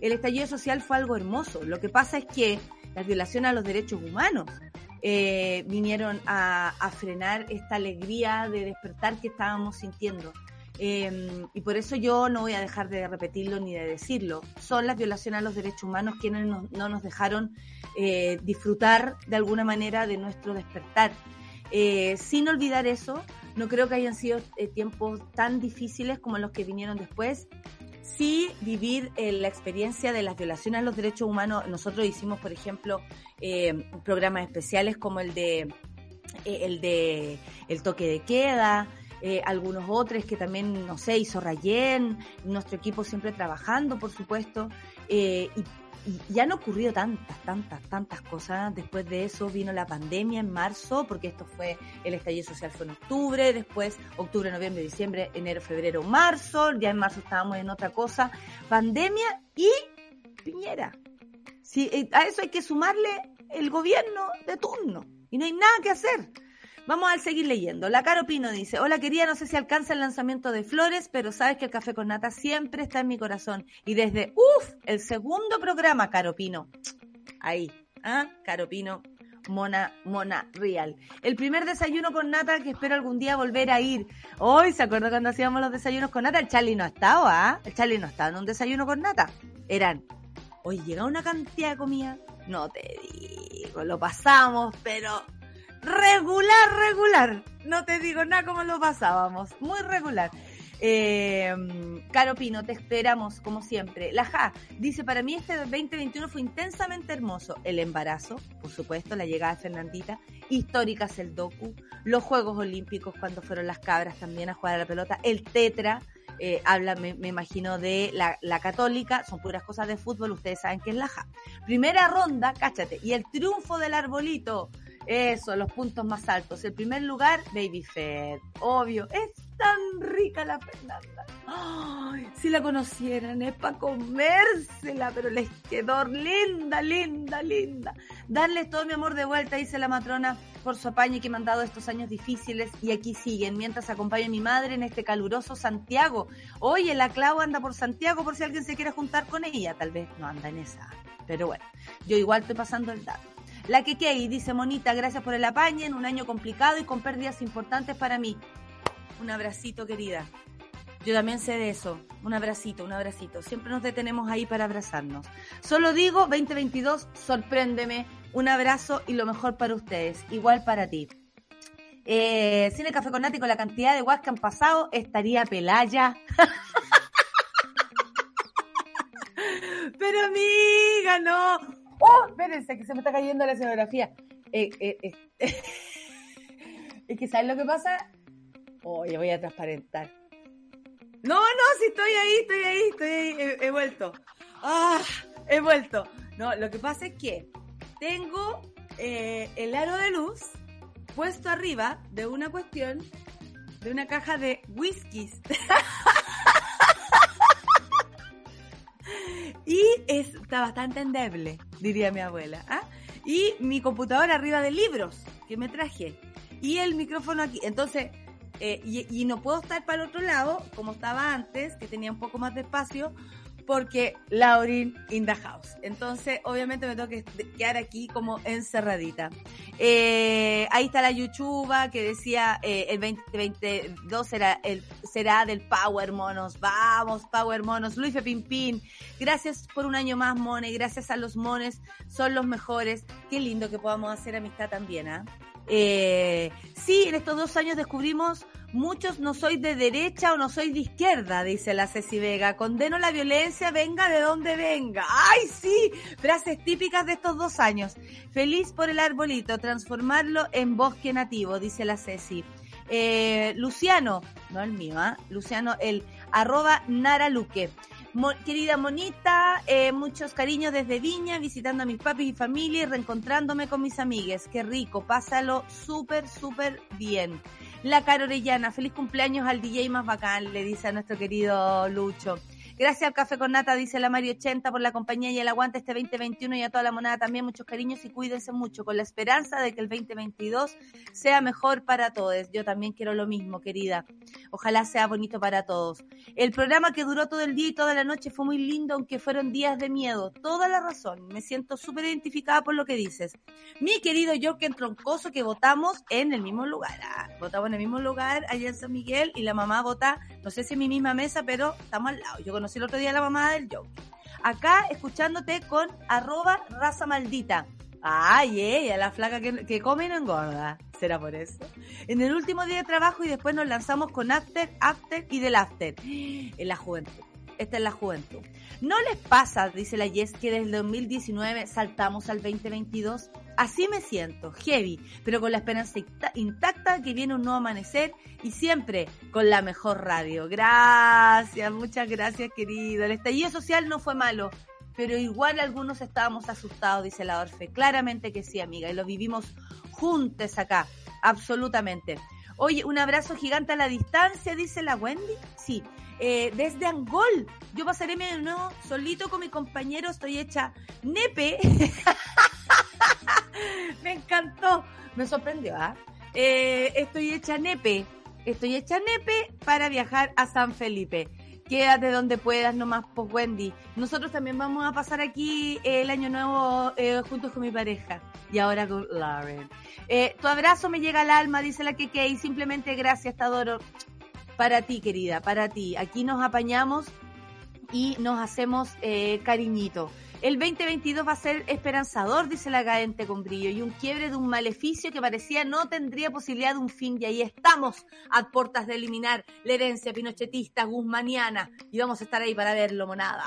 El estallido social fue algo hermoso. Lo que pasa es que las violaciones a los derechos humanos eh, vinieron a, frenar esta alegría de despertar que estábamos sintiendo. Em, y por eso yo no voy a dejar de repetirlo ni de decirlo. Son las violaciones a los derechos humanos quienes no, nos dejaron eh, disfrutar de alguna manera de nuestro despertar. Eh, sin olvidar eso, no creo que hayan sido eh, tiempos tan difíciles como los que vinieron después. Sí, vivir la experiencia de las violaciones a los derechos humanos. Nosotros hicimos, por ejemplo, programas especiales como el de el de el toque de queda, algunos otros que también, no sé, hizo Rayén, nuestro equipo siempre trabajando, por supuesto, y ya han ocurrido tantas, tantas, tantas cosas. Después de eso vino la pandemia en marzo, porque esto fue, el estallido social fue en octubre, después octubre, noviembre, diciembre, enero, febrero, marzo, ya en marzo estábamos en otra cosa, pandemia y Piñera. Eh, a eso hay que sumarle el gobierno de turno y no hay nada que hacer. Vamos a seguir leyendo. La Caro Pino dice, hola querida, no sé si alcanza el lanzamiento de Flores, pero sabes que el café con nata siempre está en mi corazón. Y desde, uff, el segundo programa, Caro Pino. Ahí, ¿ah? Caro Pino, Mona, Mona Real. El primer desayuno con nata que espero algún día volver a ir. Hoy, ¿se acuerda cuando hacíamos los desayunos con nata? El Charlie no estaba, ¿ah? El Charlie no estaba en un desayuno con nata. Eran, hoy llega una cantidad de comida. No te digo, lo pasamos, pero regular, regular. No te digo nada como lo pasábamos. Muy regular. Eh, Caro Pino, te esperamos como siempre. La Ja dice, para mí este 2021 fue intensamente hermoso. El embarazo, por supuesto, la llegada de Fernandita, históricas el docu, los Juegos Olímpicos cuando fueron las cabras también a jugar a la pelota, el tetra, eh, habla, me, imagino, de la, la, católica, son puras cosas de fútbol, ustedes saben que es la Ja. Primera ronda, cáchate, y el triunfo del arbolito, eso, los puntos más altos. El primer lugar, Baby Fed. Obvio, es tan rica la Fernanda. si la conocieran, es para comérsela, pero les quedó linda, linda, linda. Darles todo mi amor de vuelta, dice la matrona, por su apaño que me han dado estos años difíciles y aquí siguen, mientras acompaña a mi madre en este caluroso Santiago. Oye, la Clau anda por Santiago por si alguien se quiere juntar con ella, tal vez no anda en esa. Pero bueno, yo igual estoy pasando el dato. La que dice Monita, gracias por el apañe en un año complicado y con pérdidas importantes para mí. Un abracito, querida. Yo también sé de eso. Un abracito, un abracito. Siempre nos detenemos ahí para abrazarnos. Solo digo, 2022, sorpréndeme. Un abrazo y lo mejor para ustedes. Igual para ti. Eh, Cine Café con Nati con la cantidad de guas que han pasado, estaría pelaya. Pero amiga, no. ¡Oh! Espérense, que se me está cayendo la escenografía. Eh, eh, eh. es que, ¿sabes lo que pasa? Oye, voy a transparentar. No, no, sí estoy ahí, estoy ahí, estoy ahí, he, vuelto. ¡Ah! He vuelto. No, lo que pasa es que tengo el aro de luz puesto arriba de una cuestión, de una caja de whiskies. y está bastante endeble, diría mi abuela. ¿ah? Y mi computadora arriba de libros que me traje. Y el micrófono aquí. Entonces, eh, y, no puedo estar para el otro lado, como estaba antes, que tenía un poco más de espacio, porque Laurin in the house. Entonces, obviamente me tengo que quedar aquí como encerradita. Eh, ahí está la YouTuba que decía eh, el 2022 será, el, será del Power Monos. Vamos, Power Monos. Luis Pimpín, gracias por un año más, Mone. Gracias a los Mones, son los mejores. Qué lindo que podamos hacer amistad también, ¿ah? Eh, sí, en estos dos años descubrimos muchos no soy de derecha o no soy de izquierda, dice la Ceci Vega. Condeno la violencia, venga de donde venga. ¡Ay, sí! Frases típicas de estos dos años. Feliz por el arbolito, transformarlo en bosque nativo, dice la Ceci. Eh, Luciano, no el mío, ¿ah? Luciano, el arroba Querida Monita, eh, muchos cariños desde Viña, visitando a mis papis y familia y reencontrándome con mis amigues. Qué rico, pásalo súper, súper bien. La Caro Orellana, feliz cumpleaños al DJ más bacán, le dice a nuestro querido Lucho. Gracias al Café con Nata, dice la Mario 80, por la compañía y el aguante este 2021 y a toda la moneda también. Muchos cariños y cuídense mucho, con la esperanza de que el 2022 sea mejor para todos. Yo también quiero lo mismo, querida. Ojalá sea bonito para todos. El programa que duró todo el día y toda la noche fue muy lindo, aunque fueron días de miedo. Toda la razón. Me siento súper identificada por lo que dices. Mi querido Jorgen Troncoso, que votamos en el mismo lugar. Ah, votamos en el mismo lugar allá en San Miguel y la mamá vota, no sé si en mi misma mesa, pero estamos al lado. Yo conocí el otro día la mamá del Joe. Acá escuchándote con arroba raza maldita. Ay, ella, la flaca que, que come y no engorda. ¿Será por eso? En el último día de trabajo y después nos lanzamos con After, After y del After. En la juventud. Esta es la juventud. ¿No les pasa, dice la Yes, que desde el 2019 saltamos al 2022? Así me siento, heavy, pero con la esperanza intacta que viene un nuevo amanecer y siempre con la mejor radio. Gracias, muchas gracias, querido. El estallido social no fue malo, pero igual algunos estábamos asustados, dice la Orfe. Claramente que sí, amiga, y lo vivimos juntos acá, absolutamente. Oye, un abrazo gigante a la distancia, dice la Wendy. Sí, eh, desde Angol. Yo pasaré de nuevo solito con mi compañero, estoy hecha nepe. Me encantó, me sorprendió, ¿ah? ¿eh? estoy hecha nepe, estoy hecha nepe para viajar a San Felipe. Quédate donde puedas nomás, pues Wendy. Nosotros también vamos a pasar aquí el año nuevo eh, juntos con mi pareja. Y ahora con Lauren. Eh, tu abrazo me llega al alma, dice la Keke, y simplemente gracias, te adoro. Para ti, querida, para ti. Aquí nos apañamos y nos hacemos eh, cariñito. El 2022 va a ser esperanzador, dice la cadente con brillo, y un quiebre de un maleficio que parecía no tendría posibilidad de un fin, y ahí estamos, a puertas de eliminar la herencia pinochetista guzmaniana, y vamos a estar ahí para verlo, monada.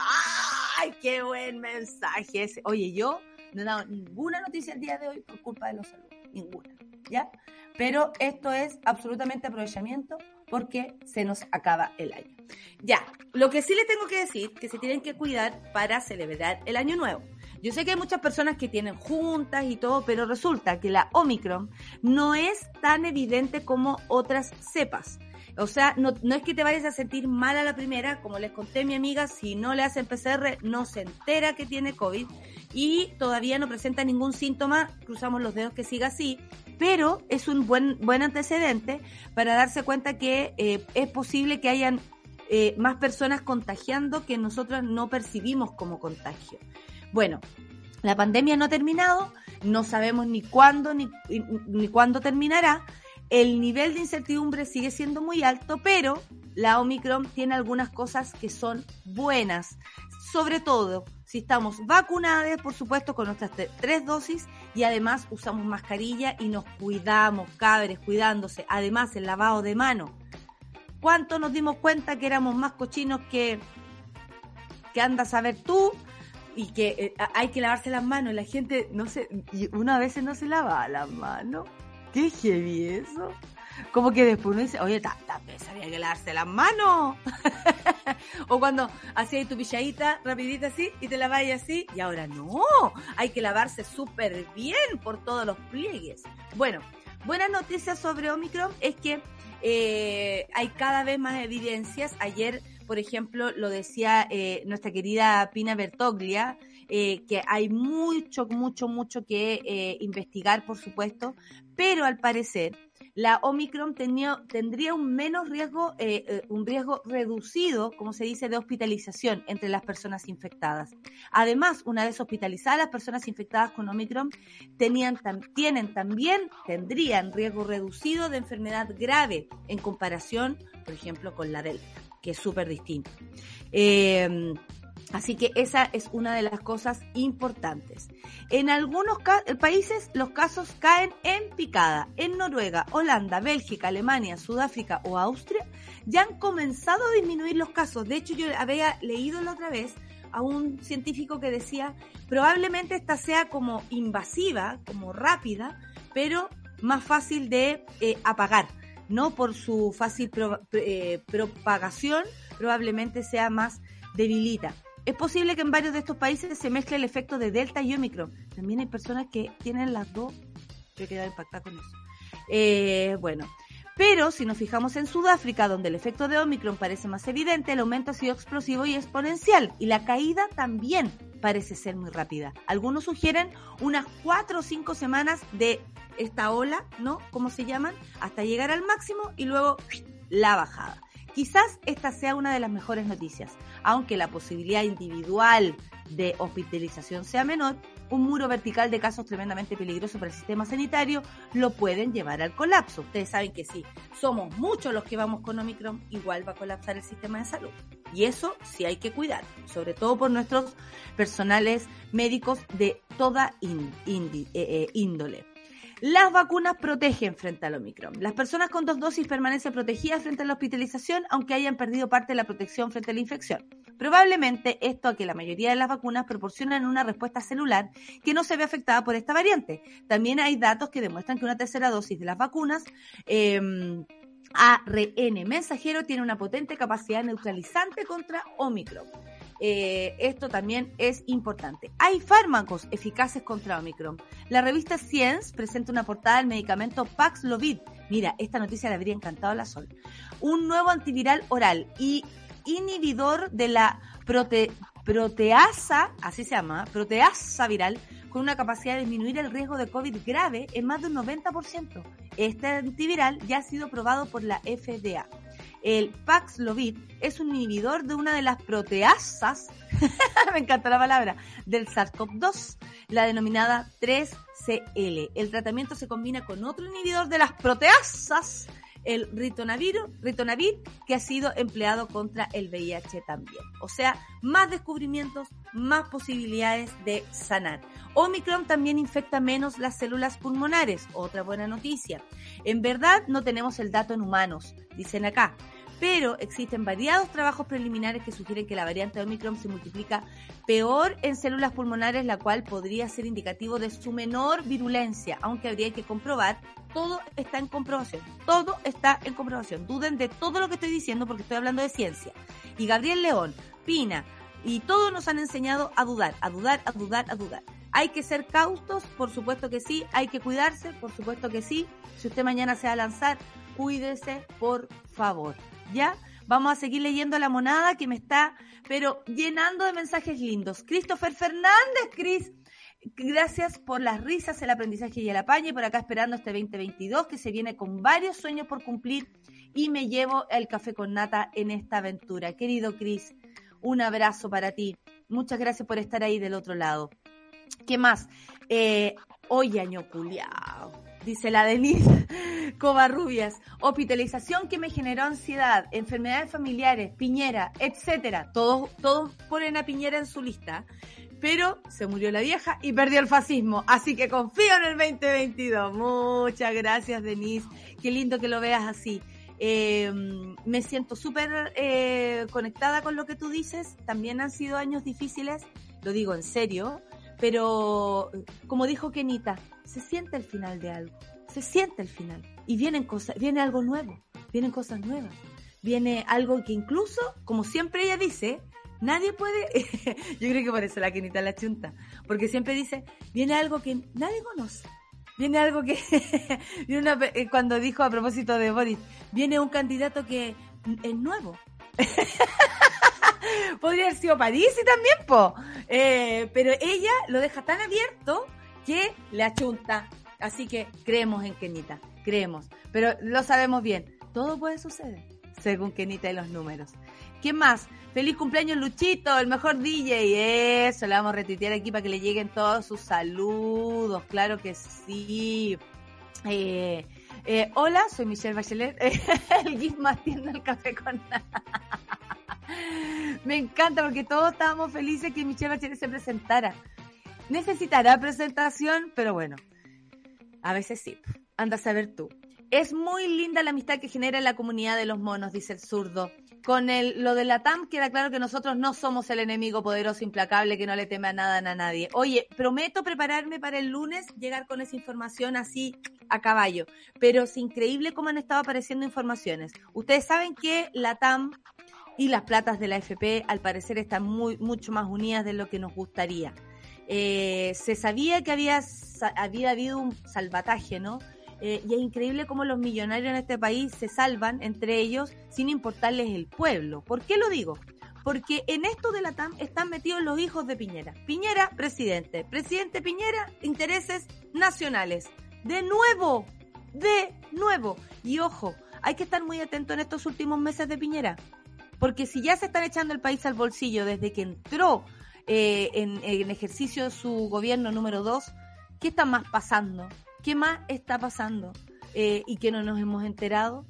¡Ay, qué buen mensaje ese! Oye, yo no he dado ninguna noticia el día de hoy por culpa de los saludos, ninguna, ¿ya? Pero esto es absolutamente aprovechamiento porque se nos acaba el año. Ya, lo que sí les tengo que decir, que se tienen que cuidar para celebrar el año nuevo. Yo sé que hay muchas personas que tienen juntas y todo, pero resulta que la Omicron no es tan evidente como otras cepas. O sea, no, no, es que te vayas a sentir mal a la primera, como les conté mi amiga, si no le hacen PCR no se entera que tiene COVID y todavía no presenta ningún síntoma, cruzamos los dedos que siga así, pero es un buen, buen antecedente para darse cuenta que eh, es posible que hayan eh, más personas contagiando que nosotros no percibimos como contagio. Bueno, la pandemia no ha terminado, no sabemos ni cuándo ni, ni cuándo terminará. El nivel de incertidumbre sigue siendo muy alto, pero la Omicron tiene algunas cosas que son buenas. Sobre todo, si estamos vacunados, por supuesto, con nuestras tres dosis y además usamos mascarilla y nos cuidamos, cabres, cuidándose. Además, el lavado de manos ¿Cuánto nos dimos cuenta que éramos más cochinos que, que andas a ver tú? Y que eh, hay que lavarse las manos. La gente, no sé, una vez no se lava las manos. Qué heavy eso. Como que después uno dice, oye, también había que lavarse las manos. o cuando hacías tu pilladita rapidita así y te lavas así. Y ahora no, hay que lavarse súper bien por todos los pliegues. Bueno, buenas noticias sobre Omicron es que eh, hay cada vez más evidencias. Ayer, por ejemplo, lo decía eh, nuestra querida Pina Bertoglia, eh, que hay mucho, mucho, mucho que investigar, por supuesto, pero al parecer la Omicron tendría un menos riesgo, eh, eh, un riesgo reducido, como se dice, de hospitalización entre las personas infectadas. Además, una vez hospitalizadas, las personas infectadas con Omicron tenían, tienen también, tendrían riesgo reducido de enfermedad grave en comparación, por ejemplo, con la Delta, que es súper distinto. Eh, Así que esa es una de las cosas importantes. En algunos países los casos caen en picada. En Noruega, Holanda, Bélgica, Alemania, Sudáfrica o Austria ya han comenzado a disminuir los casos. De hecho, yo había leído la otra vez a un científico que decía, probablemente esta sea como invasiva, como rápida, pero más fácil de eh, apagar no por su fácil eh, propagación, probablemente sea más debilita. Es posible que en varios de estos países se mezcle el efecto de Delta y Omicron. También hay personas que tienen las dos. Yo he quedado impactada con eso. Eh, bueno, pero si nos fijamos en Sudáfrica, donde el efecto de Omicron parece más evidente, el aumento ha sido explosivo y exponencial. Y la caída también parece ser muy rápida. Algunos sugieren unas cuatro o cinco semanas de esta ola, ¿no? ¿Cómo se llaman? Hasta llegar al máximo y luego la bajada. Quizás esta sea una de las mejores noticias, aunque la posibilidad individual de hospitalización sea menor, un muro vertical de casos tremendamente peligroso para el sistema sanitario lo pueden llevar al colapso. Ustedes saben que si somos muchos los que vamos con Omicron, igual va a colapsar el sistema de salud. Y eso sí hay que cuidar, sobre todo por nuestros personales médicos de toda eh, eh, índole. Las vacunas protegen frente al Omicron. Las personas con dos dosis permanecen protegidas frente a la hospitalización, aunque hayan perdido parte de la protección frente a la infección. Probablemente esto a que la mayoría de las vacunas proporcionan una respuesta celular que no se ve afectada por esta variante. También hay datos que demuestran que una tercera dosis de las vacunas em, ARN mensajero tiene una potente capacidad neutralizante contra Omicron. Eh, esto también es importante. Hay fármacos eficaces contra Omicron. La revista Science presenta una portada del medicamento Paxlovid. Mira, esta noticia le habría encantado a la Sol. Un nuevo antiviral oral y inhibidor de la proteasa, así se llama, proteasa viral, con una capacidad de disminuir el riesgo de COVID grave en más de un 90%. Este antiviral ya ha sido probado por la FDA. El Paxlovid es un inhibidor de una de las proteasas, me encanta la palabra, del SARS-CoV-2, la denominada 3CL. El tratamiento se combina con otro inhibidor de las proteasas, el ritonavir, ritonavir, que ha sido empleado contra el VIH también. O sea, más descubrimientos, más posibilidades de sanar. Omicron también infecta menos las células pulmonares, otra buena noticia. En verdad no tenemos el dato en humanos, dicen acá, pero existen variados trabajos preliminares que sugieren que la variante Omicron se multiplica peor en células pulmonares, la cual podría ser indicativo de su menor virulencia, aunque habría que comprobar. Todo está en comprobación, todo está en comprobación. Duden de todo lo que estoy diciendo porque estoy hablando de ciencia. Y Gabriel León, Pina y todos nos han enseñado a dudar, a dudar, a dudar, a dudar. Hay que ser cautos, por supuesto que sí. Hay que cuidarse, por supuesto que sí. Si usted mañana se va a lanzar, cuídese, por favor. ¿Ya? Vamos a seguir leyendo la monada que me está, pero llenando de mensajes lindos. Christopher Fernández, Cris, gracias por las risas, el aprendizaje y el apaño, y por acá esperando este 2022 que se viene con varios sueños por cumplir y me llevo el café con nata en esta aventura. Querido Cris, un abrazo para ti. Muchas gracias por estar ahí del otro lado. ¿Qué más? Eh, hoy año culiao dice la Denise Covarrubias. Hospitalización que me generó ansiedad, enfermedades familiares, Piñera, etcétera. Todos, todos ponen a Piñera en su lista. Pero se murió la vieja y perdió el fascismo. Así que confío en el 2022. Muchas gracias, Denise. Qué lindo que lo veas así. Eh, me siento súper eh, conectada con lo que tú dices. También han sido años difíciles, lo digo en serio, pero como dijo Kenita, se siente el final de algo, se siente el final. Y vienen cosas, viene algo nuevo, vienen cosas nuevas. Viene algo que incluso, como siempre ella dice, nadie puede, yo creo que por eso la Kenita la chunta, porque siempre dice, viene algo que nadie conoce. Viene algo que, eh, cuando dijo a propósito de Boris, viene un candidato que es nuevo. Podría haber sido París y también, po. Eh, pero ella lo deja tan abierto que le achunta. Así que creemos en Kenita, creemos. Pero lo sabemos bien, todo puede suceder, según Kenita y los números. ¿Qué más? Feliz cumpleaños Luchito, el mejor DJ. Eso, le vamos a retuitear aquí para que le lleguen todos sus saludos. Claro que sí. Eh, eh, hola, soy Michelle Bachelet. el GIF más tienda el café con Me encanta porque todos estábamos felices que Michelle Bachelet se presentara. Necesitará presentación, pero bueno, a veces sí. Anda a saber tú. Es muy linda la amistad que genera en la comunidad de los monos, dice el zurdo. con el, lo de la TAM queda claro que nosotros no somos el enemigo poderoso, implacable, que no le teme a nada a nadie. Oye, prometo prepararme para el lunes llegar con esa información así a caballo. Pero es increíble cómo han estado apareciendo informaciones. Ustedes saben que la TAM y las platas de la FP al parecer están muy, mucho más unidas de lo que nos gustaría. Eh, se sabía que había, había habido un salvataje, ¿no? Eh, y es increíble cómo los millonarios en este país se salvan entre ellos sin importarles el pueblo. ¿Por qué lo digo? Porque en esto de la TAM están metidos los hijos de Piñera. Piñera, presidente. Presidente Piñera, intereses nacionales. De nuevo, de nuevo. Y ojo, hay que estar muy atento en estos últimos meses de Piñera. Porque si ya se están echando el país al bolsillo desde que entró eh, en, en, ejercicio su gobierno número dos, ¿qué está más pasando? ¿Qué más está pasando? Eh, y que no nos hemos enterado.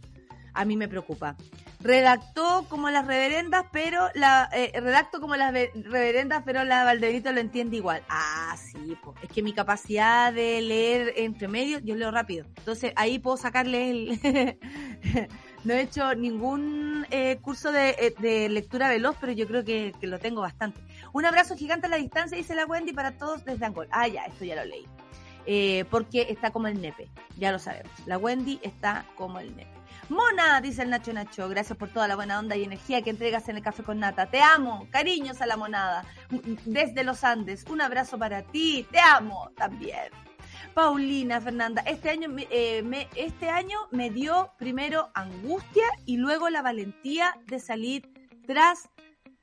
A mí me preocupa. Redactó como las reverendas, pero la eh, redacto como las reverendas, pero la Valdebenito lo entiende igual. Ah, sí, es que mi capacidad de leer entre medios, yo leo rápido. Entonces ahí puedo sacarle el. no he hecho ningún eh, curso de, de, lectura veloz, pero yo creo que, que, lo tengo bastante. Un abrazo gigante a la distancia, dice la Wendy, para todos desde Angol. Ah, ya, esto ya lo leí eh, porque está como el nepe, ya lo sabemos. La Wendy está como el nepe. Mona, dice el Nacho Nacho, gracias por toda la buena onda y energía que entregas en el café con nata. Te amo, cariños a la monada. Desde los Andes, un abrazo para ti, te amo también. Paulina Fernanda, este año, eh, me, este año me dio primero angustia y luego la valentía de salir tras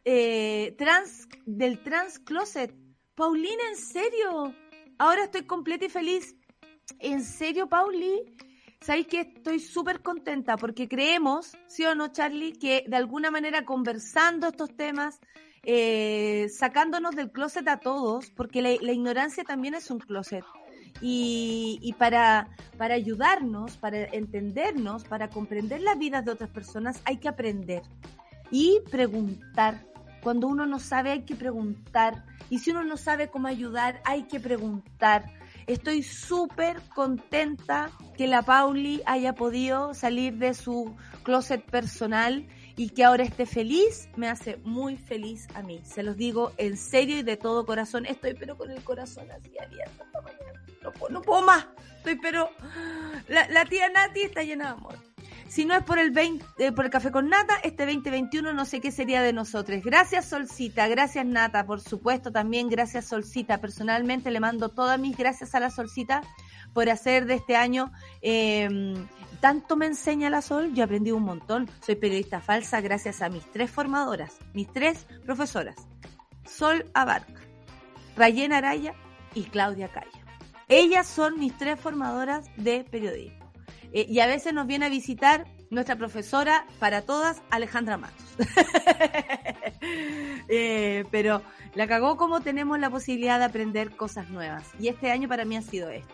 eh, trans del trans closet. Paulina, ¿en serio? Ahora estoy completa y feliz. En serio, Pauli, sabéis que estoy súper contenta porque creemos, sí o no, Charlie, que de alguna manera conversando estos temas, eh, sacándonos del closet a todos, porque la, ignorancia también es un closet. Y, y, para, para ayudarnos, para entendernos, para comprender las vidas de otras personas, hay que aprender y preguntar. Cuando uno no sabe, hay que preguntar. Y si uno no sabe cómo ayudar, hay que preguntar. Estoy súper contenta que la Pauli haya podido salir de su closet personal y que ahora esté feliz, me hace muy feliz a mí. Se los digo en serio y de todo corazón. Estoy pero con el corazón así abierto No puedo, más. Estoy pero... La, la tía Nati está llena de amor. Si no es por el 20, eh, por el café con nata, este 2021 no sé qué sería de nosotros. Gracias Solcita, gracias Nata, por supuesto también gracias Solcita. Personalmente le mando todas mis gracias a la Solcita por hacer de este año em, tanto me enseña la Sol, yo aprendí un montón. Soy periodista falsa gracias a mis tres formadoras, mis tres profesoras. Sol Abarca, Rayena Araya y Claudia Calla. Ellas son mis tres formadoras de periodismo. Eh, y a veces nos viene a visitar nuestra profesora para todas, Alejandra Matos. Eh, pero la cagó como tenemos la posibilidad de aprender cosas nuevas. Y este año para mí ha sido esto.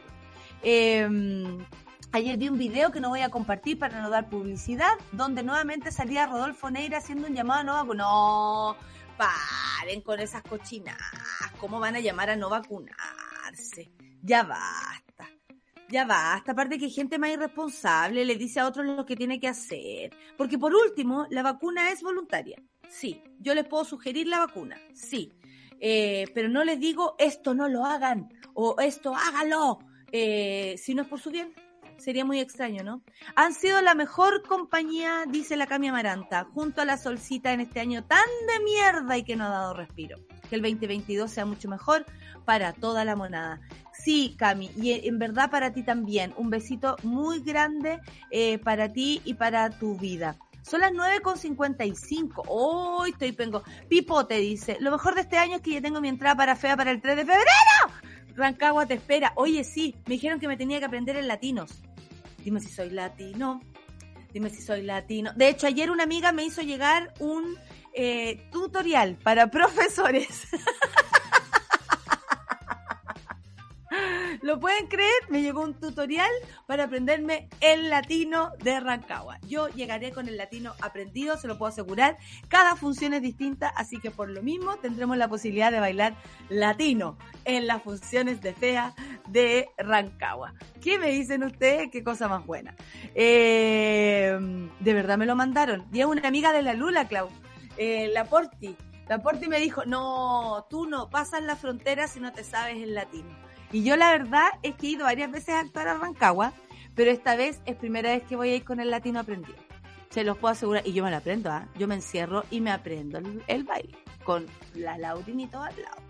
Em, ayer vi un video que no voy a compartir para no dar publicidad, donde nuevamente salía Rodolfo Neira haciendo un llamado a no vacunarse. No, paren con esas cochinas. ¿Cómo van a llamar a no vacunarse? Ya basta. Ya basta, aparte que gente más irresponsable le dice a otros lo que tiene que hacer. Porque por último, la vacuna es voluntaria. Sí, yo les puedo sugerir la vacuna. Sí. Eh, pero no les digo esto no lo hagan o esto hágalo. Eh, si no es por su bien, sería muy extraño, ¿no? Han sido la mejor compañía, dice la Cami Amaranta, junto a la Solcita en este año tan de mierda y que no ha dado respiro. Que el 2022 sea mucho mejor para toda la monada. Sí, Cami, y en verdad para ti también. Un besito muy grande eh, para ti y para tu vida. Son las 9.55. Hoy estoy pengo. Pipo te dice, lo mejor de este año es que ya tengo mi entrada para fea para el 3 de febrero. Rancagua te espera. Oye, sí, me dijeron que me tenía que aprender en latinos. Dime si soy latino. Dime si soy latino. De hecho, ayer una amiga me hizo llegar un eh, tutorial para profesores. ¿Lo pueden creer? Me llegó un tutorial para aprenderme el latino de Rancagua. Yo llegaré con el latino aprendido, se lo puedo asegurar. Cada función es distinta, así que por lo mismo tendremos la posibilidad de bailar latino en las funciones de FEA de Rancagua. ¿Qué me dicen ustedes? Qué cosa más buena. Eh, de verdad me lo mandaron. Y es una amiga de la Lula, Clau. Eh, la Porti. La Porti me dijo, no, tú no pasas la frontera si no te sabes el latino. Y yo la verdad es que he ido varias veces a actuar a Rancagua, pero esta vez es primera vez que voy a ir con el latino aprendido. Se los puedo asegurar. Y yo me lo aprendo, ¿ah? Yo me encierro y me aprendo el, baile. Con la Laurinito al lado.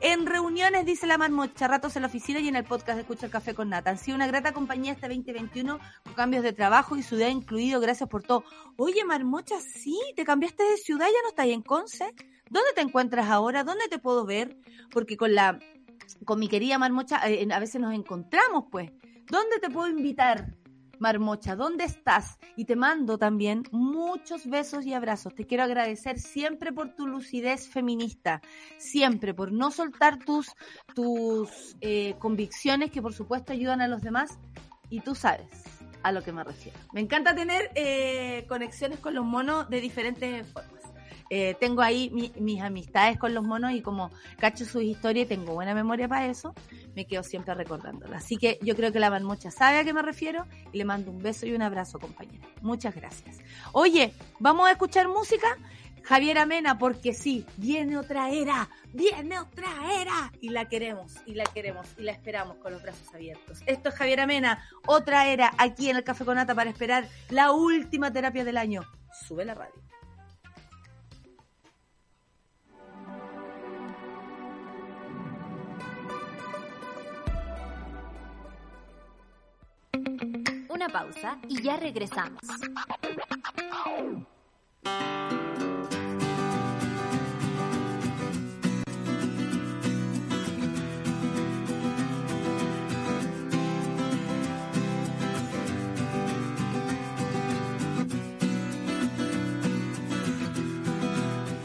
En reuniones, dice la marmocha, ratos en la oficina y en el podcast de Escucha el Café con Nata. Han sido una grata compañía este 2021 con cambios de trabajo y ciudad incluido. Gracias por todo. Oye, marmocha, sí, te cambiaste de ciudad, ya no estás en Conce. ¿Dónde te encuentras ahora? ¿Dónde te puedo ver? Porque con la con mi querida marmocha eh, a veces nos encontramos, pues. ¿Dónde te puedo invitar? Marmocha, ¿dónde estás? Y te mando también muchos besos y abrazos. Te quiero agradecer siempre por tu lucidez feminista, siempre por no soltar tus, tus eh, convicciones que por supuesto ayudan a los demás y tú sabes a lo que me refiero. Me encanta tener eh, conexiones con los monos de diferentes formas. Eh, tengo ahí mis amistades con los monos y como cacho sus historias y tengo buena memoria para eso, me quedo siempre recordándola. Así que yo creo que la marmocha sabe a qué me refiero y le mando un beso y un abrazo, compañera. Muchas gracias. Oye, ¿vamos a escuchar música? Javier Amena, porque sí, viene otra era, viene otra era. Y la queremos, y la queremos, y la esperamos con los brazos abiertos. Esto es Javier Amena, otra era, aquí en el Café Conata para esperar la última terapia del año. Sube la radio. Una pausa y ya regresamos.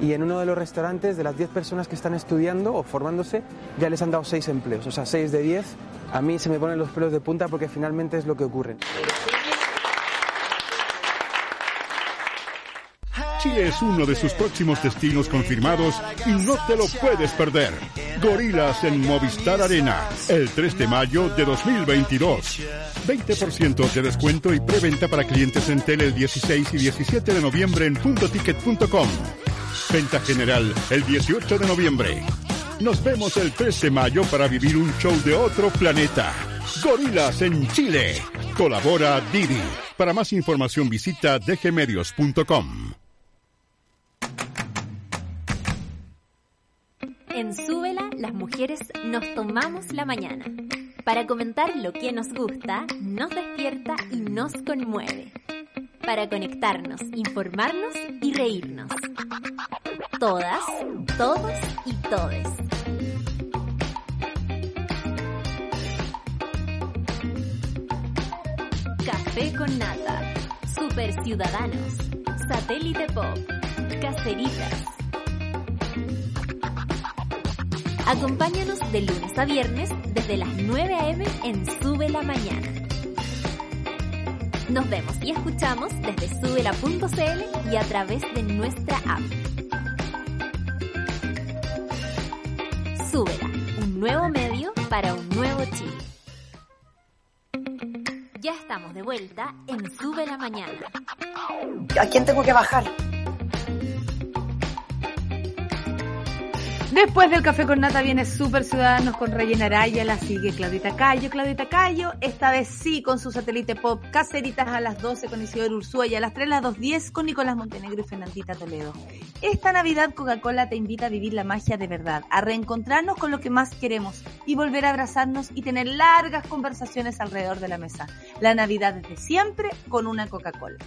y en uno de los restaurantes de las 10 personas que están estudiando o formándose ya les han dado 6 empleos, o sea, 6 de 10. A mí se me ponen los pelos de punta porque finalmente es lo que ocurre. Chile es uno de sus próximos destinos confirmados y no te lo puedes perder. Gorilas en Movistar Arena, el 3 de mayo de 2022. 20% de descuento y preventa para clientes en tele el 16 y 17 de noviembre en puntoticket.com. Venta general el 18 de noviembre. Nos vemos el 3 de mayo para vivir un show de otro planeta. Gorilas en Chile. Colabora Didi. Para más información visita dgmedios.com. En Súbela, las mujeres nos tomamos la mañana para comentar lo que nos gusta, nos despierta y nos conmueve para conectarnos, informarnos y reírnos. Todas, todos y todes. Café con nata, super ciudadanos, satélite pop, caseritas. Acompáñanos de lunes a viernes desde las 9 a.m. en Sube la Mañana. Nos vemos y escuchamos desde subela.cl y a través de nuestra app. Súbela, un nuevo medio para un nuevo Chile. Ya estamos de vuelta en Sube la Mañana. ¿A quién tengo que bajar? Después del café con nata viene Super Ciudadanos con Reyena Araya, la sigue Claudita Cayo, Claudita Cayo, esta vez sí con su satélite pop, Caceritas a las 12 con Isidoro Ursúa y a las 3 a las 2.10 con Nicolás Montenegro y Fernandita Toledo. Esta Navidad Coca-Cola te invita a vivir la magia de verdad, a reencontrarnos con lo que más queremos y volver a abrazarnos y tener largas conversaciones alrededor de la mesa. La Navidad desde siempre con una Coca-Cola.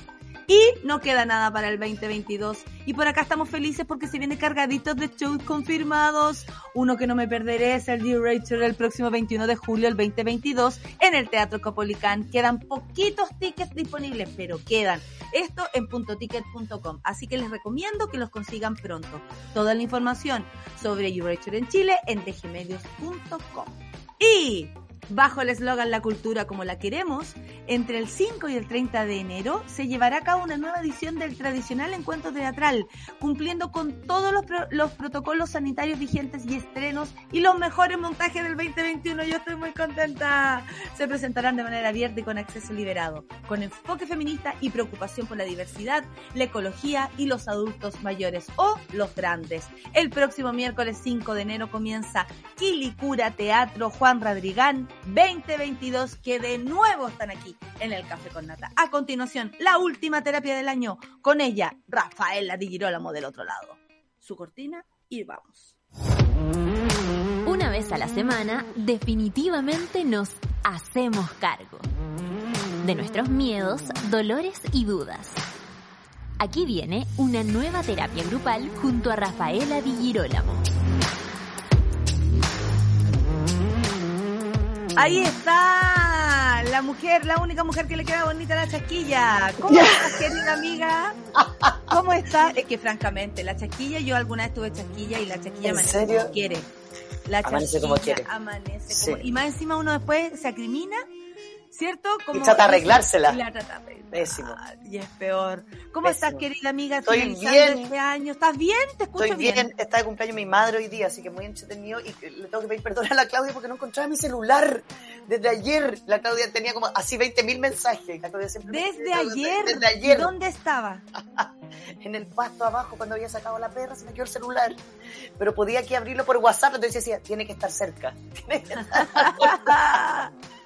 Y no queda nada para el 2022. Y por acá estamos felices porque se viene cargaditos de shows confirmados. Uno que no me perderé es el D-Racer el próximo 21 de julio del 2022 en el Teatro Capolicán. Quedan poquitos tickets disponibles, pero quedan. Esto en puntoticket.com. Así que les recomiendo que los consigan pronto. Toda la información sobre D-Racer en Chile en dgmedios.com. Y Bajo el eslogan La cultura como la queremos, entre el 5 y el 30 de enero se llevará a cabo una nueva edición del tradicional encuentro teatral, cumpliendo con todos los, los, protocolos sanitarios vigentes y estrenos y los mejores montajes del 2021. Yo estoy muy contenta. Se presentarán de manera abierta y con acceso liberado, con enfoque feminista y preocupación por la diversidad, la ecología y los adultos mayores o los grandes. El próximo miércoles 5 de enero comienza Quilicura Teatro Juan Radrigán 2022 que de nuevo están aquí en el Café con Nata. A continuación, la última terapia del año. Con ella, Rafaela Di Girolamo del otro lado. Su cortina y vamos. Una vez a la semana, definitivamente nos hacemos cargo de nuestros miedos, dolores y dudas. Aquí viene una nueva terapia grupal junto a Rafaela Di Girolamo. Ahí está la mujer, la única mujer que le queda bonita la chasquilla. ¿Cómo estás, querida amiga? ¿Cómo estás? Es que francamente, la chasquilla, yo alguna vez tuve chasquilla y la chasquilla amanece como quiere. La amanece como quiere. Amanece como... Y más encima uno después se acrimina ¿cierto? Como y trata de arreglársela. Y la trata de Pésimo. Y es peor. ¿Cómo Pésimo. estás, querida amiga? Estoy bien. Este año? ¿Estás bien? ¿Te escucho Estoy bien. Está de cumpleaños mi madre hoy día, así que muy entretenido. Y le tengo que pedir perdón a la Claudia porque no encontraba mi celular. Desde ayer, la Claudia tenía como así 20 mil mensajes. La Claudia siempre ¿Desde ayer? Desde ayer. ¿Dónde estaba? en el pasto abajo, cuando había sacado la perra, se me quedó el celular. Pero podía aquí abrirlo por WhatsApp, entonces decía, tiene que estar cerca. Tiene que estar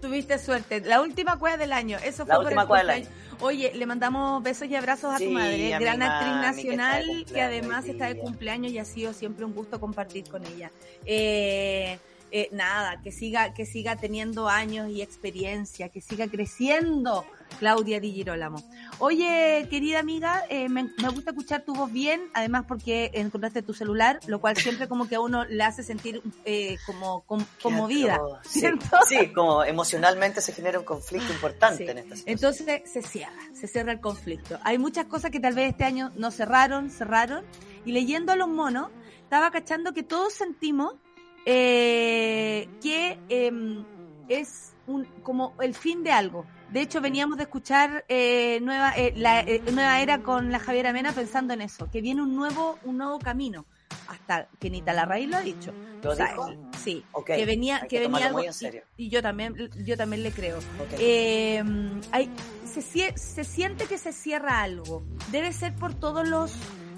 Tuviste suerte. La última cueva del año. Eso fue la última por el cueva del año. Oye, le mandamos besos y abrazos a Sí, tu madre, a gran actriz mami, nacional, que, además está de cumpleaños y ha sido siempre un gusto compartir con ella. Eh, eh, nada, que siga, que siga teniendo años y experiencia, que siga creciendo Claudia Di Girolamo. Oye, querida amiga, eh, me, me gusta escuchar tu voz bien, además porque encontraste tu celular, lo cual siempre como que a uno le hace sentir eh, como com- conmovida. Sí, ¿cierto? sí, como emocionalmente se genera un conflicto importante Sí. en esta situación. Entonces se cierra, se cierra el conflicto. Hay muchas cosas que tal vez este año no cerraron, cerraron. Y leyendo a los monos, estaba cachando que todos sentimos eh, que em, es un, como el fin de algo. De hecho, veníamos de escuchar eh, nueva, eh, la eh, nueva era con la Javiera Mena pensando en eso, que viene un nuevo, un nuevo camino. Hasta que Nita Larraín lo ha dicho. ¿Lo O sea, dijo? Sí, Ok, que venía, que que venía algo- en serio. Y, y yo también, yo también le creo. Eh, hay, se, siente que se cierra algo. Debe ser por todos los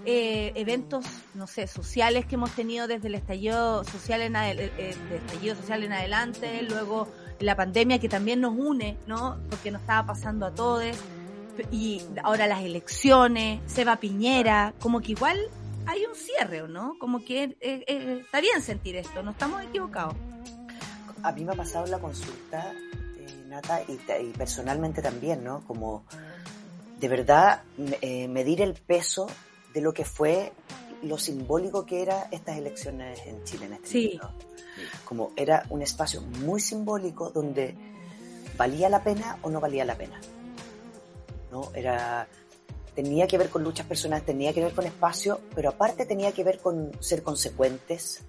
eh, eventos, no sé, sociales que hemos tenido desde el estallido social en, adel- eh, eh, estallido social en adelante, luego la pandemia que también nos une, ¿no? Porque nos estaba pasando a todos. Y ahora las elecciones, Seba Piñera, como que igual hay un cierre, ¿o ¿no? Como que eh, eh, está bien sentir esto, no estamos equivocados. A mí me ha pasado en la consulta, eh, Nata, y, y personalmente también, ¿no? Como de verdad eh, medir el peso de lo que fue lo simbólico que era estas elecciones en Chile en este Sí. momento. Como era un espacio muy simbólico donde valía la pena o no valía la pena. ¿No? Era tenía que ver con luchas personales, tenía que ver con espacio, pero aparte tenía que ver con ser consecuentes,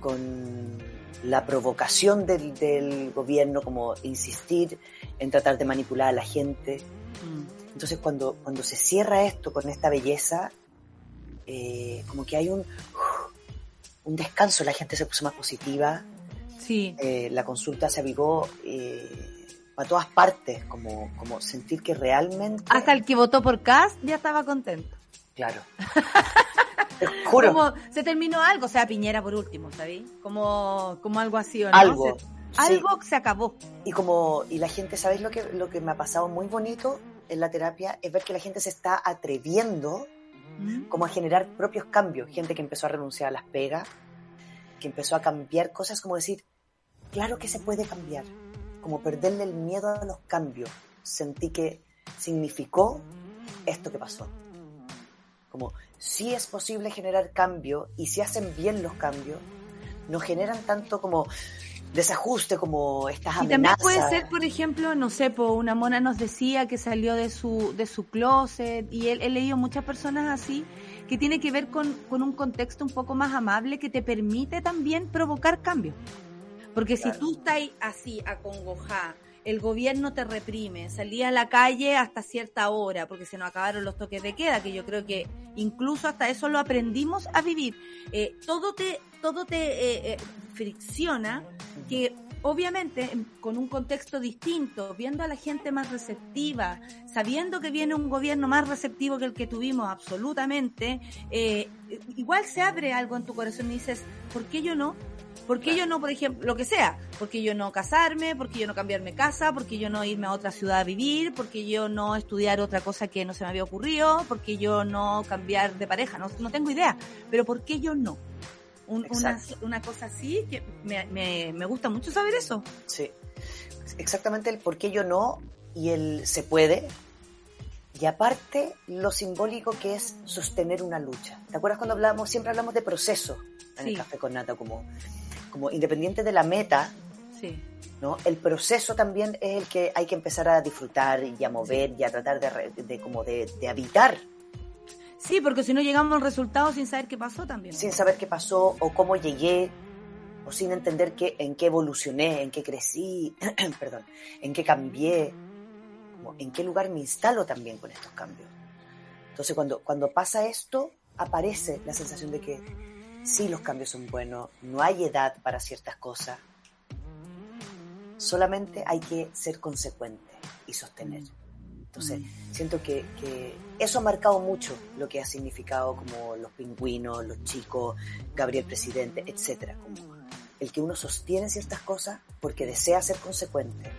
con la provocación del, del gobierno, como insistir en tratar de manipular a la gente. Entonces cuando, cuando se cierra esto con esta belleza, eh, como que hay un, un descanso, la gente se puso más positiva, Sí. eh, la consulta se avivó eh, para todas partes, como, como sentir que realmente... Hasta el que votó por Cast ya estaba contento. Claro. Juro. Como se terminó algo, o sea, Piñera por último, ¿sabes? Como, como algo así, ¿o no? Algo. Se- Sí. algo se acabó. Y como, y la gente, ¿sabéis lo que, lo que me ha pasado muy bonito en la terapia? Es ver que la gente se está atreviendo Como a generar propios cambios. Gente que empezó a renunciar a las pegas, que empezó a cambiar cosas como decir, claro que se puede cambiar. Como perderle el miedo a los cambios. Sentí que significó esto que pasó. Como, sí es posible generar cambio y si hacen bien los cambios, no generan tanto como desajuste, como estas Y también amenazas. puede ser, por ejemplo, no sé, po, una mona nos decía que salió de su, de su closet y él, he leído muchas personas así que tiene que ver con, con un contexto un poco más amable que te permite también provocar cambios. Porque Claro. si tú estás así, acongojada, el gobierno te reprime, salí a la calle hasta cierta hora porque se nos acabaron los toques de queda, que yo creo que incluso hasta eso lo aprendimos a vivir. Eh, todo te, todo te eh, eh, fricciona que obviamente en- con un contexto distinto, viendo a la gente más receptiva, sabiendo que viene un gobierno más receptivo que el que tuvimos absolutamente, eh, igual se abre algo en tu corazón y dices, ¿por qué yo no? ¿Por qué yo no, por ejemplo, lo que sea? ¿Por qué yo no casarme? ¿Por qué yo no cambiarme casa? ¿Por qué yo no irme a otra ciudad a vivir? ¿Por qué yo no estudiar otra cosa que no se me había ocurrido? ¿Por qué yo no cambiar de pareja? No, no tengo idea. Pero ¿por qué yo no? Un- una, cosa así que me, me, me gusta mucho saber eso. Sí. Exactamente el por qué yo no y el se puede. Y aparte, lo simbólico que es sostener una lucha. ¿Te acuerdas cuando hablamos, siempre hablamos de proceso en Sí. el café con nata, como, como independiente de la meta, Sí. ¿no? El proceso también es el que hay que empezar a disfrutar y a mover y a tratar de, de como de, de habitar Sí, porque si no llegamos al resultado sin saber qué pasó también. sin saber qué pasó o cómo llegué o sin entender qué, en qué evolucioné, en qué crecí, perdón, en qué cambié, como en qué lugar me instalo también con estos cambios. Entonces cuando, cuando pasa esto, aparece la sensación de que sí los cambios son buenos, no hay edad para ciertas cosas, solamente hay que ser consecuente y sostener. Entonces, siento que, que eso ha marcado mucho lo que ha significado como los pingüinos, los chicos, Gabriel Presidente, etcétera, como el que uno sostiene ciertas cosas porque desea ser consecuente.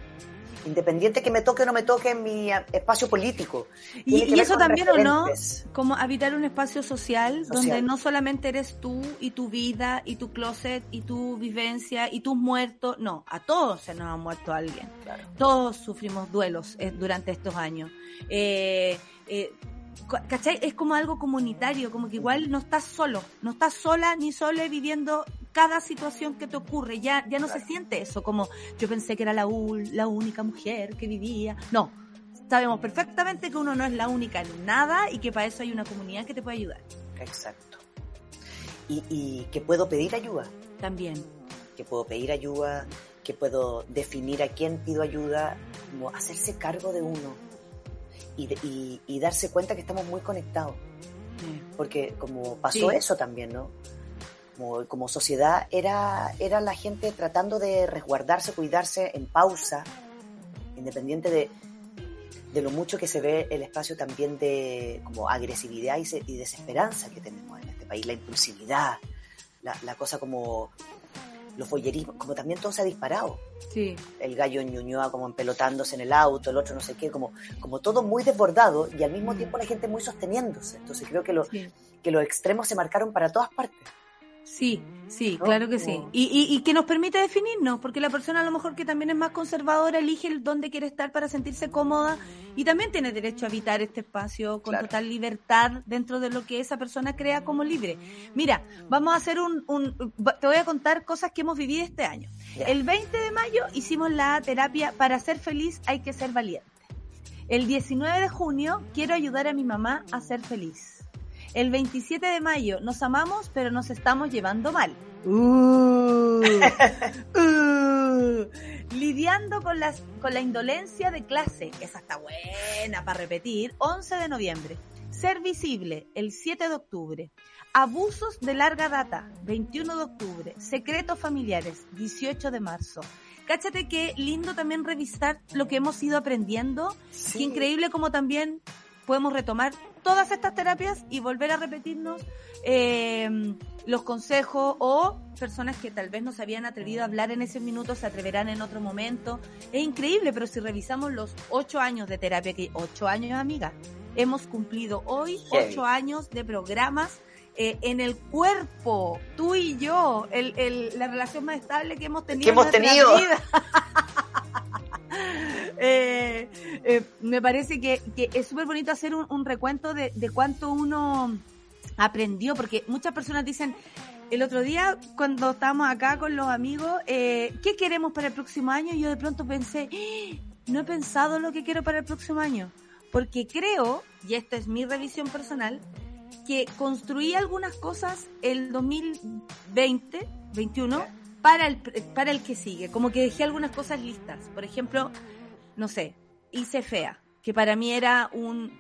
Independiente que me toque o no me toque en mi ah, espacio político. Y, Tiene eso también, ¿o no? Como habitar un espacio social, Social. donde no solamente eres tú y tu vida y tu closet y tu vivencia y tus muertos. No, a todos se nos ha muerto alguien. Claro. Todos sufrimos duelos eh, durante estos años. Eh, eh, ¿Cachai? Es como algo comunitario, como que igual no estás solo, no estás sola ni sola viviendo cada situación que te ocurre. Ya, ya no se siente eso, como yo pensé que era la, ul- la única mujer que vivía. No, sabemos perfectamente que uno no es la única en nada y que para eso hay una comunidad que te puede ayudar Exacto. Y, y que puedo pedir ayuda. también. que puedo pedir ayuda, que puedo definir a quién pido ayuda, como hacerse cargo de uno y, de- y- y darse cuenta que estamos muy conectados, porque como pasó Sí. eso también, ¿no? Como, como sociedad era, era la gente tratando de resguardarse, cuidarse en pausa, independiente de, de lo mucho que se ve el espacio también de como agresividad y, se- y desesperanza que tenemos en este país, la impulsividad, la, la cosa como los follerismos, como también todo se ha disparado. Sí. El gallo ñuñoa como empelotándose en el auto, el otro no sé qué, como, como todo muy desbordado y al mismo tiempo la gente muy sosteniéndose. Entonces creo que, lo, Sí. que los extremos se marcaron para todas partes. Sí, sí, ¿No? claro que sí. Y, y, y que nos permite definirnos, porque la persona a lo mejor que también es más conservadora elige el dónde quiere estar para sentirse cómoda y también tiene derecho a habitar este espacio con Claro. total libertad dentro de lo que esa persona crea como libre. Mira, vamos a hacer un, un- te voy a contar cosas que hemos vivido este año. El 20 de mayo hicimos la terapia para ser feliz hay que ser valiente. El 19 de junio quiero ayudar a mi mamá a ser feliz. El 27 de mayo nos amamos pero nos estamos llevando mal. Uh, uh, lidiando con, las, con la indolencia de clase. Esa está buena para repetir. 11 de noviembre. Ser visible el 7 de octubre. Abusos de larga data, 21 de octubre. Secretos familiares, 18 de marzo. Cáchate que lindo también revisar lo que hemos ido aprendiendo. Qué increíble como también podemos retomar todas estas terapias y volver a repetirnos eh, los consejos o personas que tal vez no se habían atrevido a hablar en ese minuto se atreverán en otro momento. Es increíble, pero si revisamos los ocho años de terapia, que ocho años, amiga, hemos cumplido hoy ocho años de programas eh, en el cuerpo, tú y yo, el, el, la relación más estable que hemos tenido. Que hemos tenido. Vida. eh, eh, me parece que, es súper bonito hacer un, recuento de, cuánto uno aprendió, porque muchas personas dicen, el otro día cuando estábamos acá con los amigos, eh, ¿qué queremos para el próximo año? Y yo de pronto pensé, ¡Ah! no he pensado lo que quiero para el próximo año, porque creo, y esta es mi revisión personal, que construí algunas cosas el 2020, 21, para el, para el que sigue. Como que dejé algunas cosas listas. Por ejemplo, no sé, hice fea, que para mí era un,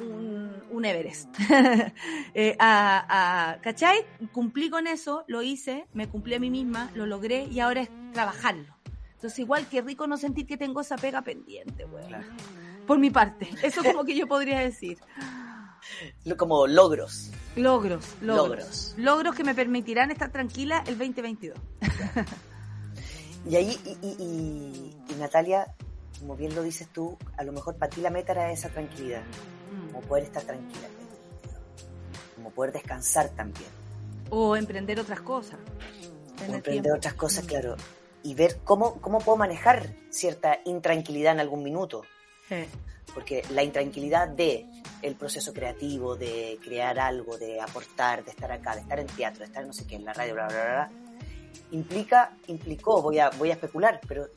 un, un Everest. eh, a, a, ¿Cachai? Cumplí con eso, lo hice, me cumplí a mí misma, lo logré y ahora es trabajarlo. Entonces, igual que rico no sentir que tengo esa pega pendiente, weón. Claro. Por mi parte. Eso como que yo podría decir. Como logros. Logros, logros. Logros. Logros que me permitirán estar tranquila el 2022. y ahí, y, y, y, y, Natalia, como bien lo dices tú, a lo mejor para ti la meta era esa tranquilidad. Mm. Como poder estar tranquila. Como poder descansar también. O emprender otras cosas. O emprender tiempo. otras cosas, mm. claro. Y ver cómo, cómo puedo manejar cierta intranquilidad en algún minuto. Sí. Porque la intranquilidad de el proceso creativo, de crear algo, de aportar, de estar acá, de estar en teatro, de estar no sé qué, en la radio, bla, bla, bla, implica, implicó, voy a, voy a especular, pero,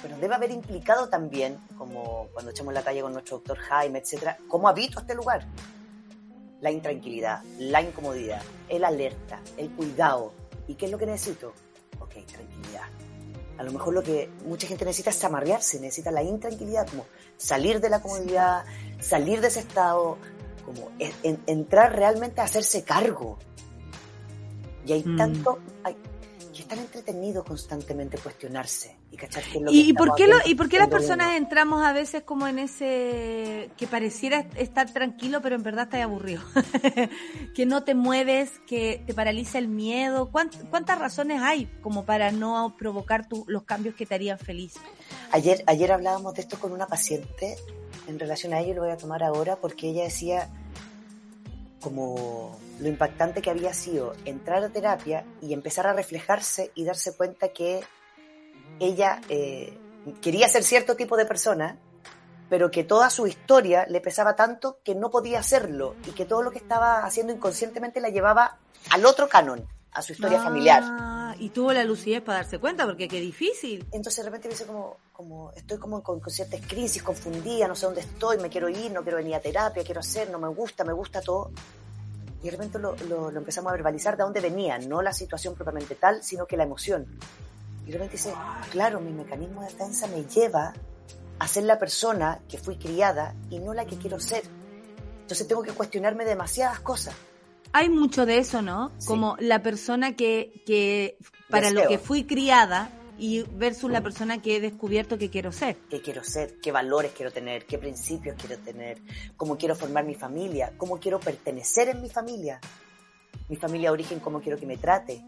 pero debe haber implicado también, como cuando echamos la calle con nuestro doctor Jaime, etcétera, cómo habito este lugar. La intranquilidad, la incomodidad, el alerta, el cuidado. ¿Y qué es lo que necesito? Ok, tranquilidad. A lo mejor lo que mucha gente necesita es amarrearse, necesita la intranquilidad, como salir de la comodidad, salir de ese estado, como en, entrar realmente a hacerse cargo. Y hay mm. tanto, hay, que es tan entretenido constantemente cuestionarse y cachar qué es lo que ¿Y, por qué lo, ¿Y por qué las personas entramos a veces como en ese que pareciera estar tranquilo, pero en verdad estás aburrido? que no te mueves, que te paraliza el miedo. ¿Cuántas, cuántas razones hay como para no provocar tu, los cambios que te harían feliz? Ayer, ayer hablábamos de esto con una paciente en relación a ello, lo voy a tomar ahora porque ella decía como lo impactante que había sido entrar a terapia y empezar a reflejarse y darse cuenta que ella eh, quería ser cierto tipo de persona, pero que toda su historia le pesaba tanto que no podía hacerlo y que todo lo que estaba haciendo inconscientemente la llevaba al otro canon, a su historia ah, familiar. Y tuvo la lucidez para darse cuenta, porque qué difícil. Entonces de repente me dice como, como estoy como con, con, ciertas crisis, confundida, no sé dónde estoy, me quiero ir, no quiero venir a terapia, quiero hacer, no me gusta, me gusta todo. Y de repente lo, lo, lo empezamos a verbalizar de dónde venía, no la situación propiamente tal, sino que la emoción. Y de repente dice, claro, mi mecanismo de defensa me lleva a ser la persona que fui criada y no la que quiero ser. Entonces tengo que cuestionarme demasiadas cosas. Hay mucho de eso, ¿no? Sí. Como la persona que, que para Deseo. lo que fui criada y versus la persona que he descubierto que quiero ser. ¿Qué quiero ser? ¿Qué valores quiero tener? ¿Qué principios quiero tener? ¿Cómo quiero formar mi familia? ¿Cómo quiero pertenecer en mi familia? Mi familia de origen, ¿cómo quiero que me trate?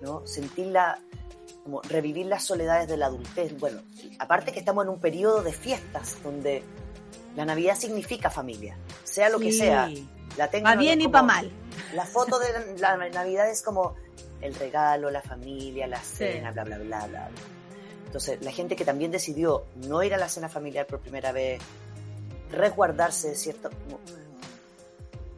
¿No? Sentirla, como revivir las soledades de la adultez. Bueno, aparte que estamos en un periodo de fiestas donde la Navidad significa familia, sea lo sí. que sea. La tengo, bien y para mal. La foto de la Navidad es como el regalo, la familia, la cena, sí. bla, bla, bla, bla. Entonces, la gente que también decidió no ir a la cena familiar por primera vez, resguardarse de cierto...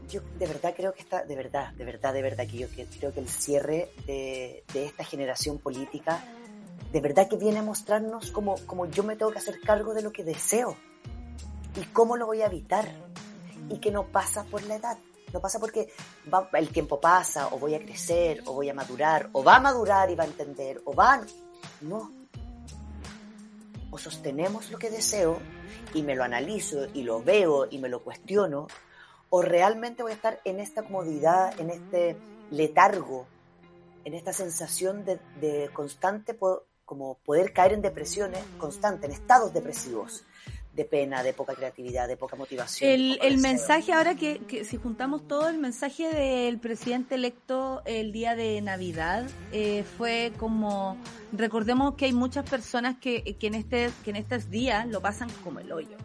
Yo de verdad creo que está, de verdad, de verdad, de verdad, que yo creo que el cierre de, de esta generación política, de verdad que viene a mostrarnos como, como yo me tengo que hacer cargo de lo que deseo y cómo lo voy a evitar y que no pasa por la edad. No pasa porque el tiempo pasa, o voy a crecer, o voy a madurar, o va a madurar y va a entender, o va... No. O sostenemos lo que deseo y me lo analizo y lo veo y me lo cuestiono, o realmente voy a estar en esta comodidad, en este letargo, en esta sensación de, de constante, como poder caer en depresiones constantes, en estados depresivos, de pena, de poca creatividad, de poca motivación. El, poco el mensaje ahora que, que si juntamos todo, el mensaje del presidente electo el día de Navidad eh, fue como, recordemos que hay muchas personas que, que, en, este, que en estos días lo pasan como el hoyo.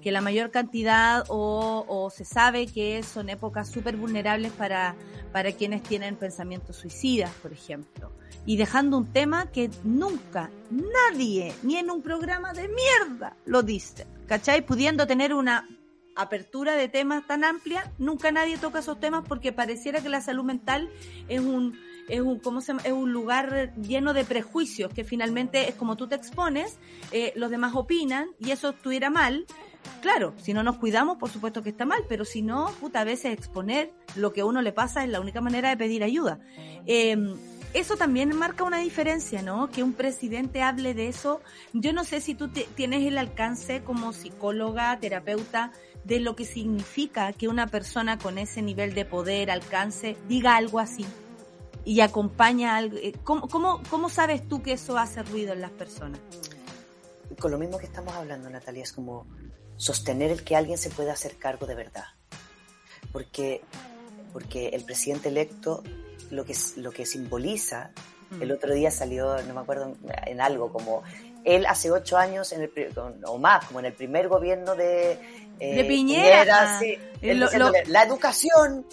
Que la mayor cantidad o, o se sabe que son épocas súper vulnerables para, para quienes tienen pensamientos suicidas, por ejemplo. Y dejando un tema que nunca, nadie, ni en un programa de mierda, lo dice. ¿Cachai? Pudiendo tener una apertura de temas tan amplia, nunca nadie toca esos temas porque pareciera que la salud mental es un es un cómo se llama? es un lugar lleno de prejuicios que finalmente es como tú te expones, eh, los demás opinan y eso estuviera mal. Claro, si no nos cuidamos, por supuesto que está mal, pero si no, puta, a veces exponer lo que a uno le pasa es la única manera de pedir ayuda. Eh, eso también marca una diferencia, ¿no? Que un presidente hable de eso. Yo no sé si tú tienes el alcance como psicóloga, terapeuta, de lo que significa que una persona con ese nivel de poder, alcance, diga algo así y acompaña algo. eh, ¿Cómo, cómo, cómo sabes tú que eso hace ruido en las personas? Con lo mismo que estamos hablando, Natalia, es como sostener el que alguien se pueda hacer cargo de verdad. Porque, porque el presidente electo lo que, lo que simboliza, Mm. el otro día salió, no me acuerdo, en algo como él hace ocho años en el, o más, como en el primer gobierno de, eh, De Piñera. sí, él lo- diciéndole, la educación.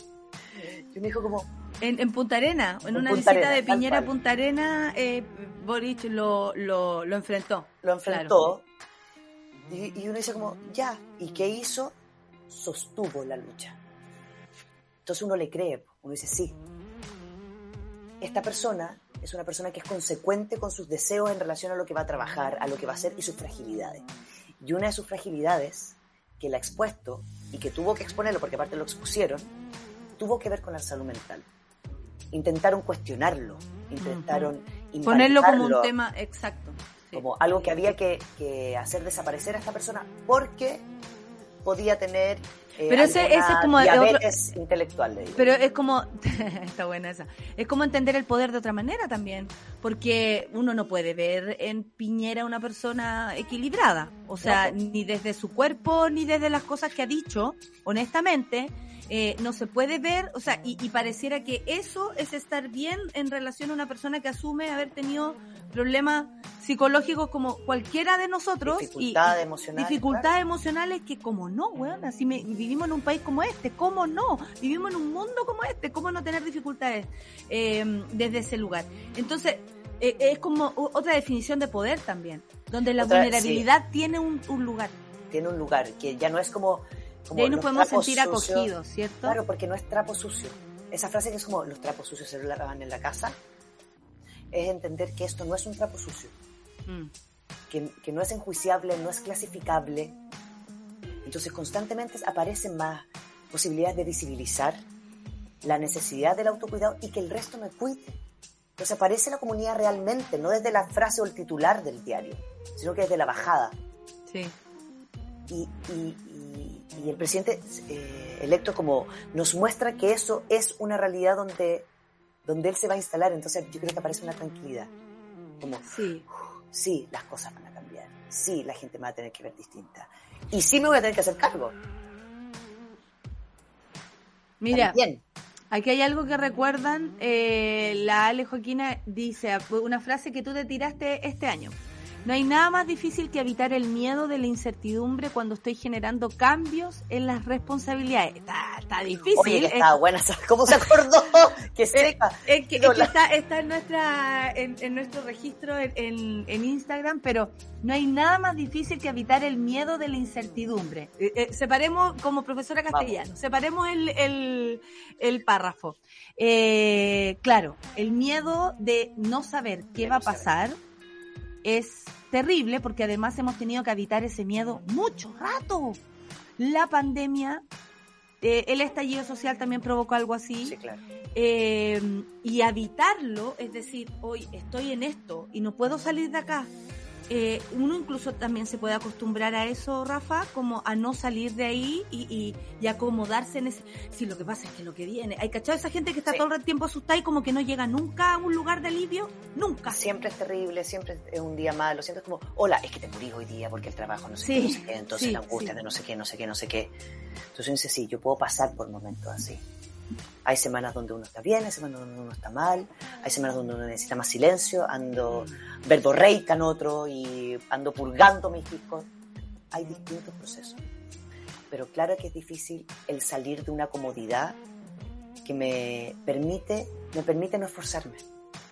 Y me dijo como, En, en Punta Arena, en, En una Punta visita de Piñera a. Punta Arena, eh, Boric lo, lo, lo enfrentó. lo enfrentó. Y, y uno dice como, ya, ¿y qué hizo? Sostuvo la lucha. Entonces uno le cree, uno dice, sí. Esta persona es una persona que es consecuente con sus deseos en relación a lo que va a trabajar, a lo que va a hacer y sus fragilidades. Y una de sus fragilidades, que la ha expuesto y que tuvo que exponerlo porque aparte lo expusieron, tuvo que ver con la salud mental. Intentaron cuestionarlo, intentaron Ponerlo como un tema exacto. Como algo que había que, que hacer desaparecer a esta persona porque podía tener eh, Pero ese- es como de otro- diabetes intelectual le digo. Pero es como, está buena esa, es como entender el poder de otra manera también, porque uno no puede ver en Piñera una persona equilibrada, o sea, No, pues. ni desde su cuerpo, ni desde las cosas que ha dicho, honestamente, eh, no se puede ver, o sea, y, y pareciera que eso es estar bien en relación a una persona que asume haber tenido problemas psicológicos como cualquiera de nosotros. y- Dificultades y emocionales, Dificultades emocionales que como no, weón, así me, vivimos en un país como este, ¿cómo no? Vivimos en un mundo como este, ¿cómo no tener dificultades eh, desde ese lugar? Entonces, eh, es como otra definición de poder también, donde la Otra- vulnerabilidad tiene un, un lugar. tiene un lugar que ya no es como, como De ahí nos podemos sentir sucios. acogidos, ¿cierto? Claro, porque no es trapo sucio. Esa frase que es como los trapos sucios se lavan en la casa, es entender que esto no es un trapo sucio, Mm. que, que no es enjuiciable, no es clasificable. Entonces constantemente aparecen más posibilidades de visibilizar la necesidad del autocuidado y que el resto me cuide. Entonces aparece la comunidad realmente, no desde la frase o el titular del diario, sino que desde la bajada. Sí. Y, y- y- el presidente eh, electo como nos muestra que eso es una realidad donde, donde él se va a instalar. Entonces yo creo que aparece una tranquilidad. Como, Sí. sí, las cosas van a cambiar. Sí, la gente me va a tener que ver distinta. Y sí me voy a tener que hacer cargo. Mira, También. Aquí hay algo que recuerdan, eh, la Ale Joaquina dice una frase que tú te tiraste este año. No hay nada más difícil que evitar el miedo de la incertidumbre cuando estoy generando cambios en las responsabilidades. Está, está difícil. Oye, que es- estaba buena. ¿sabes ¿Cómo se acordó? que seca. es que, No, es que está, está en nuestra en, en nuestro registro en, en- en Instagram, pero no hay nada más difícil que evitar el miedo de la incertidumbre. Eh, eh, separemos, como profesora castellano, separemos el, el, el párrafo. Eh, claro, el miedo de no saber qué De va a no saber. Es terrible porque además hemos tenido que evitar ese miedo mucho rato. La pandemia, eh, el estallido social también provocó algo así. Sí, claro. Eh, y habitarlo, es decir, hoy estoy en esto y no puedo salir de acá. Eh, uno incluso también se puede acostumbrar a eso, Rafa, como a no salir de ahí y, y, acomodarse en ese... Sí, lo que pasa es que lo que viene... ¿Hay cachado esa gente que está todo el tiempo asustada y como que no llega nunca a un lugar de alivio? Nunca. Siempre es terrible, siempre es un día malo, siempre es como, hola, es que te morí hoy día porque el trabajo no sé qué, no sé qué, entonces la angustia de no sé qué, no sé qué, no sé qué. Entonces uno dice, sí, yo puedo pasar por momentos así. Hay semanas donde uno está bien, hay semanas donde uno está mal, hay semanas donde uno necesita más silencio, ando verborreica en otro y ando purgando mis discos. Hay distintos procesos. Pero claro que es difícil el salir de una comodidad que me permite, me permite no esforzarme.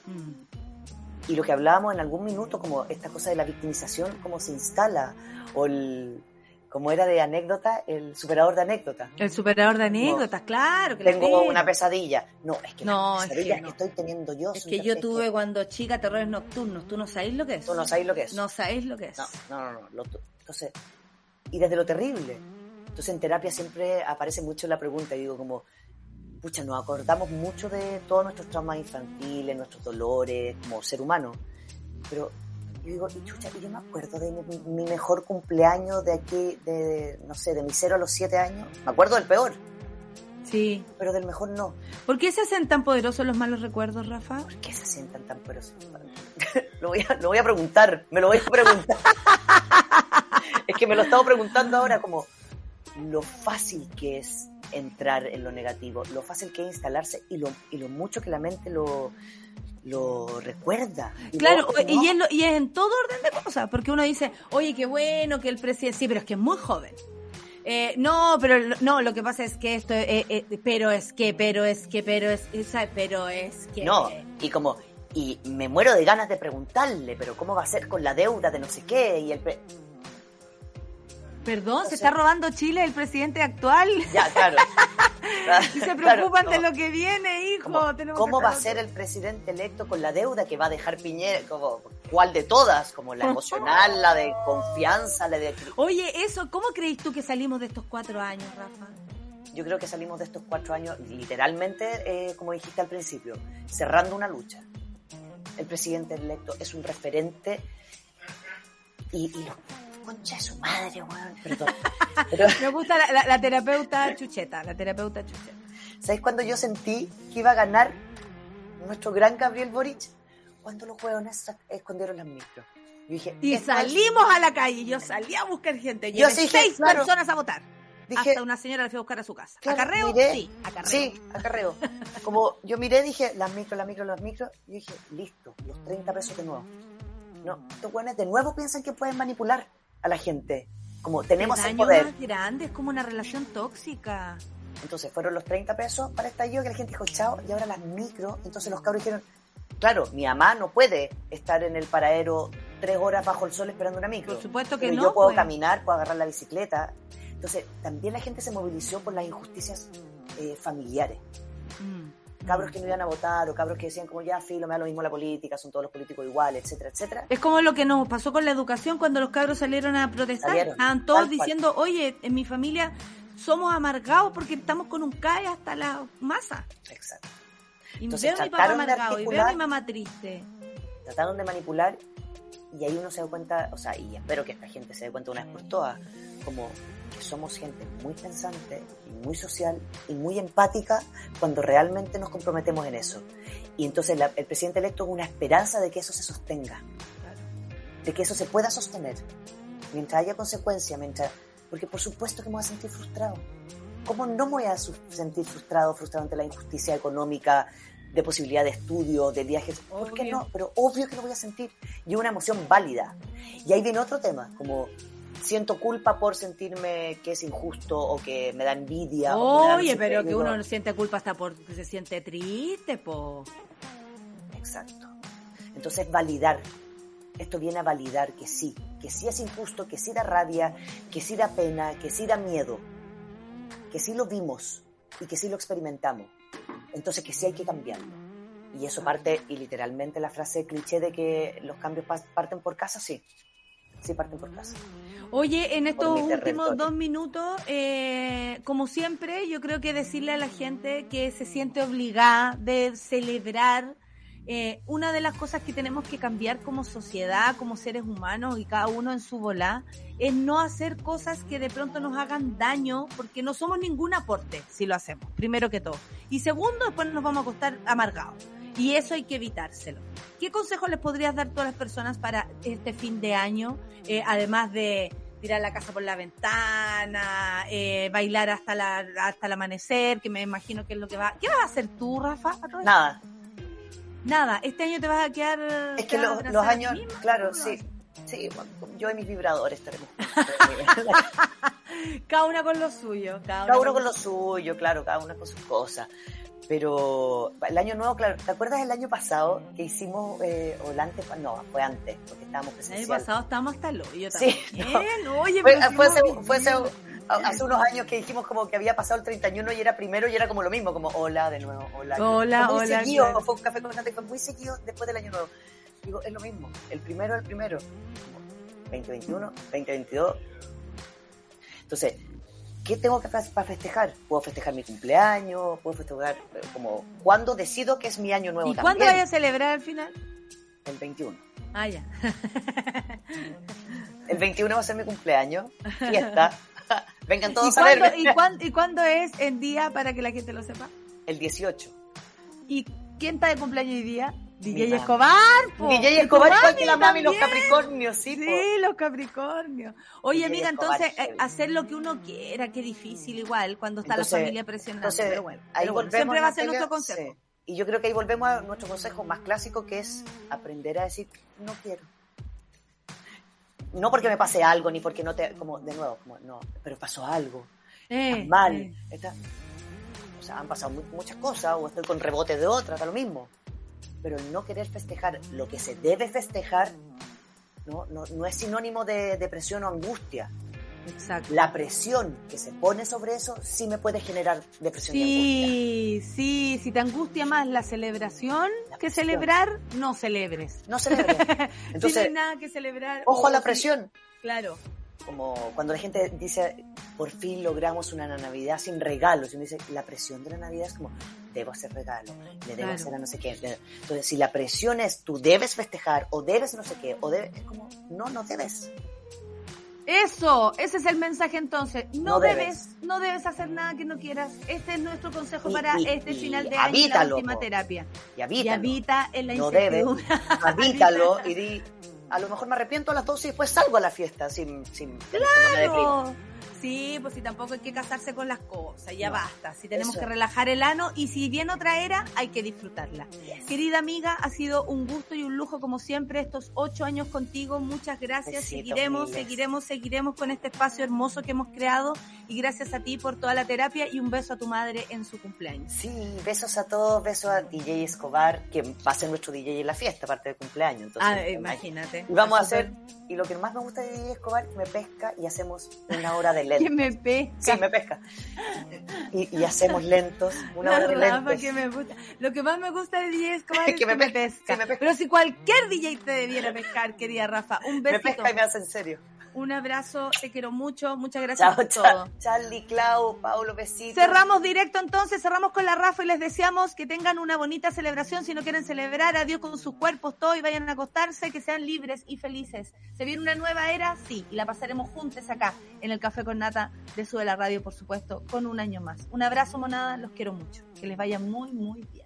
Mm. Y lo que hablábamos en algún minuto, como esta cosa de la victimización, cómo se instala, o el, como era de anécdota, el superador de anécdotas. El superador de anécdotas, claro. Que tengo una pesadilla. No, es que no, es que, estoy teniendo yo. Es que yo tuve cuando chica terrores nocturnos. ¿Tú no sabéis lo que es? Tú no sabéis lo que es. No sabéis lo que es. No, no, no. no. entonces, y desde lo terrible. Entonces en terapia siempre aparece mucho la pregunta y digo como, pucha, nos acordamos mucho de todos nuestros traumas infantiles, nuestros dolores como ser humano. Pero yo digo, y chucha, y yo me acuerdo de mi, mejor cumpleaños de aquí, de, no sé, de mi cero a los siete años. Me acuerdo del peor. Sí. Pero del mejor no. ¿Por qué se hacen tan poderosos los malos recuerdos, Rafa? ¿Por qué se sientan tan poderosos? lo, voy a, lo voy a preguntar, me lo voy a preguntar. es que me lo he estado preguntando ahora como lo fácil que es entrar en lo negativo, lo fácil que es instalarse y lo, y lo mucho que la mente lo, lo recuerda. claro, y, es y, en todo orden de cosas, porque uno dice, oye, qué bueno que el presidente, sí, pero es que es muy joven. Eh, no, pero no, lo que pasa es que esto, eh, eh, pero es que, pero es que, pero es, pero es que. No, y como, y me muero de ganas de preguntarle, pero ¿cómo va a ser con la deuda de no sé qué? Y el. Perdón, ¿se está robando Chile el presidente actual? Ya, claro. y se preocupan de lo que viene, hijo. ¿Cómo, va a ser el presidente electo con la deuda que va a dejar Piñera? Como, ¿Cuál de todas? Como la emocional, la de confianza, la de... Oye, eso, ¿cómo crees tú que salimos de estos cuatro años, Rafa? Yo creo que salimos de estos cuatro años literalmente, eh, como dijiste al principio, cerrando una lucha. El presidente electo es un referente y, y concha de su madre, weón. Perdón. Me gusta la, terapeuta chucheta, la terapeuta chucheta. ¿Sabes cuando yo sentí que iba a ganar nuestro gran Gabriel Boric? Cuando los hueones escondieron las micros. dije, y salimos a la calle, yo salí a buscar gente, yo sí, seis personas a votar. Dije, Hasta una señora la fui a buscar a su casa. ¿Acarreo? sí, acarreo. Sí, acarreo. Como yo miré, dije, las micros, las micros, las micros, y dije, listo, los 30 pesos de nuevo. No, estos hueones de nuevo piensan que pueden manipular a la gente. Como tenemos el, poder. más grande, es como una relación tóxica. Entonces fueron los 30 pesos para estallido que la gente dijo, chao, y ahora las micro. Entonces los cabros dijeron, claro, mi mamá no puede estar en el paradero tres horas bajo el sol esperando una micro. Por supuesto que no. Yo puedo pues. caminar, puedo agarrar la bicicleta. Entonces también la gente se movilizó por las injusticias eh, familiares. Mm cabros que no iban a votar o cabros que decían como ya filo, me da lo mismo la política, son todos los políticos iguales, etcétera, etcétera. Es como lo que nos pasó con la educación cuando los cabros salieron a protestar. Estaban todos diciendo, oye, en mi familia somos amargados porque estamos con un CAE hasta la masa. Exacto. Y veo a mi papá amargado y veo a mi mamá triste. Trataron de manipular y ahí uno se da cuenta, o sea, y espero que esta gente se dé cuenta una vez por todas, como que somos gente muy pensante muy social y muy empática cuando realmente nos comprometemos en eso. Y entonces el presidente electo es una esperanza de que eso se sostenga, de que eso se pueda sostener, mientras haya consecuencia, mientras... Porque por supuesto que me voy a sentir frustrado. ¿Cómo no me voy a sentir frustrado, frustrado ante la injusticia económica, de posibilidad de estudio, de viajes? ¿Por qué no? Pero obvio que lo voy a sentir. Y una emoción válida. Y ahí viene otro tema, como siento culpa por sentirme que es injusto o que me da envidia. Oye, pero que uno siente culpa hasta porque se siente triste, po. Exacto. Entonces validar. Esto viene a validar que sí, que sí es injusto, que sí da rabia, que sí da pena, que sí da miedo, que sí lo vimos y que sí lo experimentamos. Entonces que sí hay que cambiarlo. Y eso parte, y literalmente la frase cliché de que los cambios parten por casa, sí. Sí parten por casa. Oye, en estos últimos dos minutos, eh, como siempre, yo creo que decirle a la gente que se siente obligada de celebrar eh, una de las cosas que tenemos que cambiar como sociedad, como seres humanos y cada uno en su volá, es no hacer cosas que de pronto nos hagan daño, porque no somos ningún aporte si lo hacemos, primero que todo. Y segundo, después nos vamos a acostar amargados. Y eso hay que evitárselo. ¿Qué consejos les podrías dar a todas las personas para este fin de año, eh, además de tirar la casa por la ventana, eh, bailar hasta la hasta el amanecer, que me imagino que es lo que va. ¿Qué vas a hacer tú, Rafa? a? Nada. Nada, este año te vas a quedar. Es que a los, a años, misma, claro, sí. Sí, yo y mis vibradores estaremos. Cada una con lo suyo. Cada, cada una uno con lo suyo, claro, cada uno con sus cosas. Pero el año nuevo, claro, ¿te acuerdas del año pasado que hicimos, eh, o el antes, no, fue antes, porque estábamos El año presencial. pasado estábamos hasta el hoyo Sí, también. Oye, Fue, fue hace, fue hace- hace unos años que dijimos como que había pasado el 31 y era primero y era como lo mismo, como hola de nuevo, hola. Hola, Fue muy hola, seguido, claro. fue un café con nata y fue muy seguido después del año nuevo. Digo, es lo mismo, el primero, el primero. Como 2021, 2022. Entonces, ¿qué tengo que hacer para festejar? Puedo festejar mi cumpleaños, puedo festejar eh, como cuando decido que es mi año nuevo ¿Y cuándo vayas a celebrar al final? El 21. Ah, ya. El 21 va a ser mi cumpleaños, fiesta. Vengan ¿Y todos a cuándo, verme. y, cuán- ¿Y cuándo es el día para que la gente lo sepa? El 18. ¿Y quién está de cumpleaños hoy día? DJ mami. Escobar, po. DJ Escobar, igual que la mami, los también. Capricornios, sí, po. Sí, los Capricornios. Oye, DJ amiga, Escobar, entonces, eh, hacer lo que uno quiera, qué difícil igual, cuando está Entonces- la familia presionando. Entonces, pero bueno, ahí pero bueno, siempre va a ser nuestro consejo. sí. Y yo creo que ahí volvemos a nuestro consejo más clásico, que es aprender a decir, no quiero. No porque me pase algo, ni porque no te... Como, de nuevo, como, no, pero pasó algo. Eh, mal. eh. está- o sea, han pasado mu- muchas cosas, o estoy con rebote de otra, da lo mismo. Pero el no querer festejar lo que se debe festejar no, no, no es sinónimo de depresión o angustia. Exacto. La presión que se pone sobre eso sí me puede generar depresión y angustia. Sí, sí, si te angustia más la celebración La que presión. celebrar, no celebres. No celebres. si no hay Entonces, nada que celebrar. ojo a la si- presión. Claro. Como cuando la gente dice, por fin logramos una Navidad sin regalos. Y uno dice, la presión de la Navidad es como, debo hacer regalo, le debo Claro. hacer a no sé qué. Entonces, si la presión es, tú debes festejar, o debes no sé qué, o debes, es como, no, no debes. Eso, ese es el mensaje entonces. No, No debes, debes. no debes hacer nada que no quieras. Este es nuestro consejo Y- para y- este y final de año, y la habítalo, última terapia. Y Y habítalo. habita en la no debes. incertidumbre. Habítalo y di, a lo mejor me arrepiento a las 12 y después salgo a la fiesta sin, sin. Claro. Sí, pues si tampoco hay que casarse con las cosas, ya No, basta. Si tenemos que relajar el ano y si viene otra era, hay que disfrutarla. Querida amiga, ha sido un gusto y un lujo como siempre estos ocho años contigo. Muchas gracias. Seguiremos, seguiremos, seguiremos con este espacio hermoso que hemos creado y gracias a ti por toda la terapia y un beso a tu madre en su cumpleaños. Sí, besos a todos, besos a DJ Escobar, que va a ser nuestro DJ en la fiesta, aparte del cumpleaños. Entonces, Ah, imagínate. Y vamos a hacer, y lo que más me gusta de DJ Escobar, que me pesca y hacemos una hora de súper- Que me pesca. Sí, me pesca. Y, y hacemos lentos, una La hora Rafa lentos. que me gusta. Lo que más me gusta de DJ es Que que, me me, pesca, pesca. sí, me pesca. Pero si cualquier DJ te debiera pescar, querida Rafa, un Me besito. pesca y me hace en serio. Un abrazo, te quiero mucho, muchas gracias Chao, por chao. todo. Charlie, Clau, Paulo, besitos. Cerramos directo entonces, cerramos con la Rafa y les deseamos que tengan una bonita celebración. Si no quieren celebrar, adiós con sus cuerpos, todo y vayan a acostarse, que sean libres y felices. ¿Se viene una nueva era? Sí, y la pasaremos juntos acá en el Café con Nata de Sube la Radio, por supuesto, con un año más. Un abrazo, monada, los quiero mucho. Que les vaya muy, muy bien.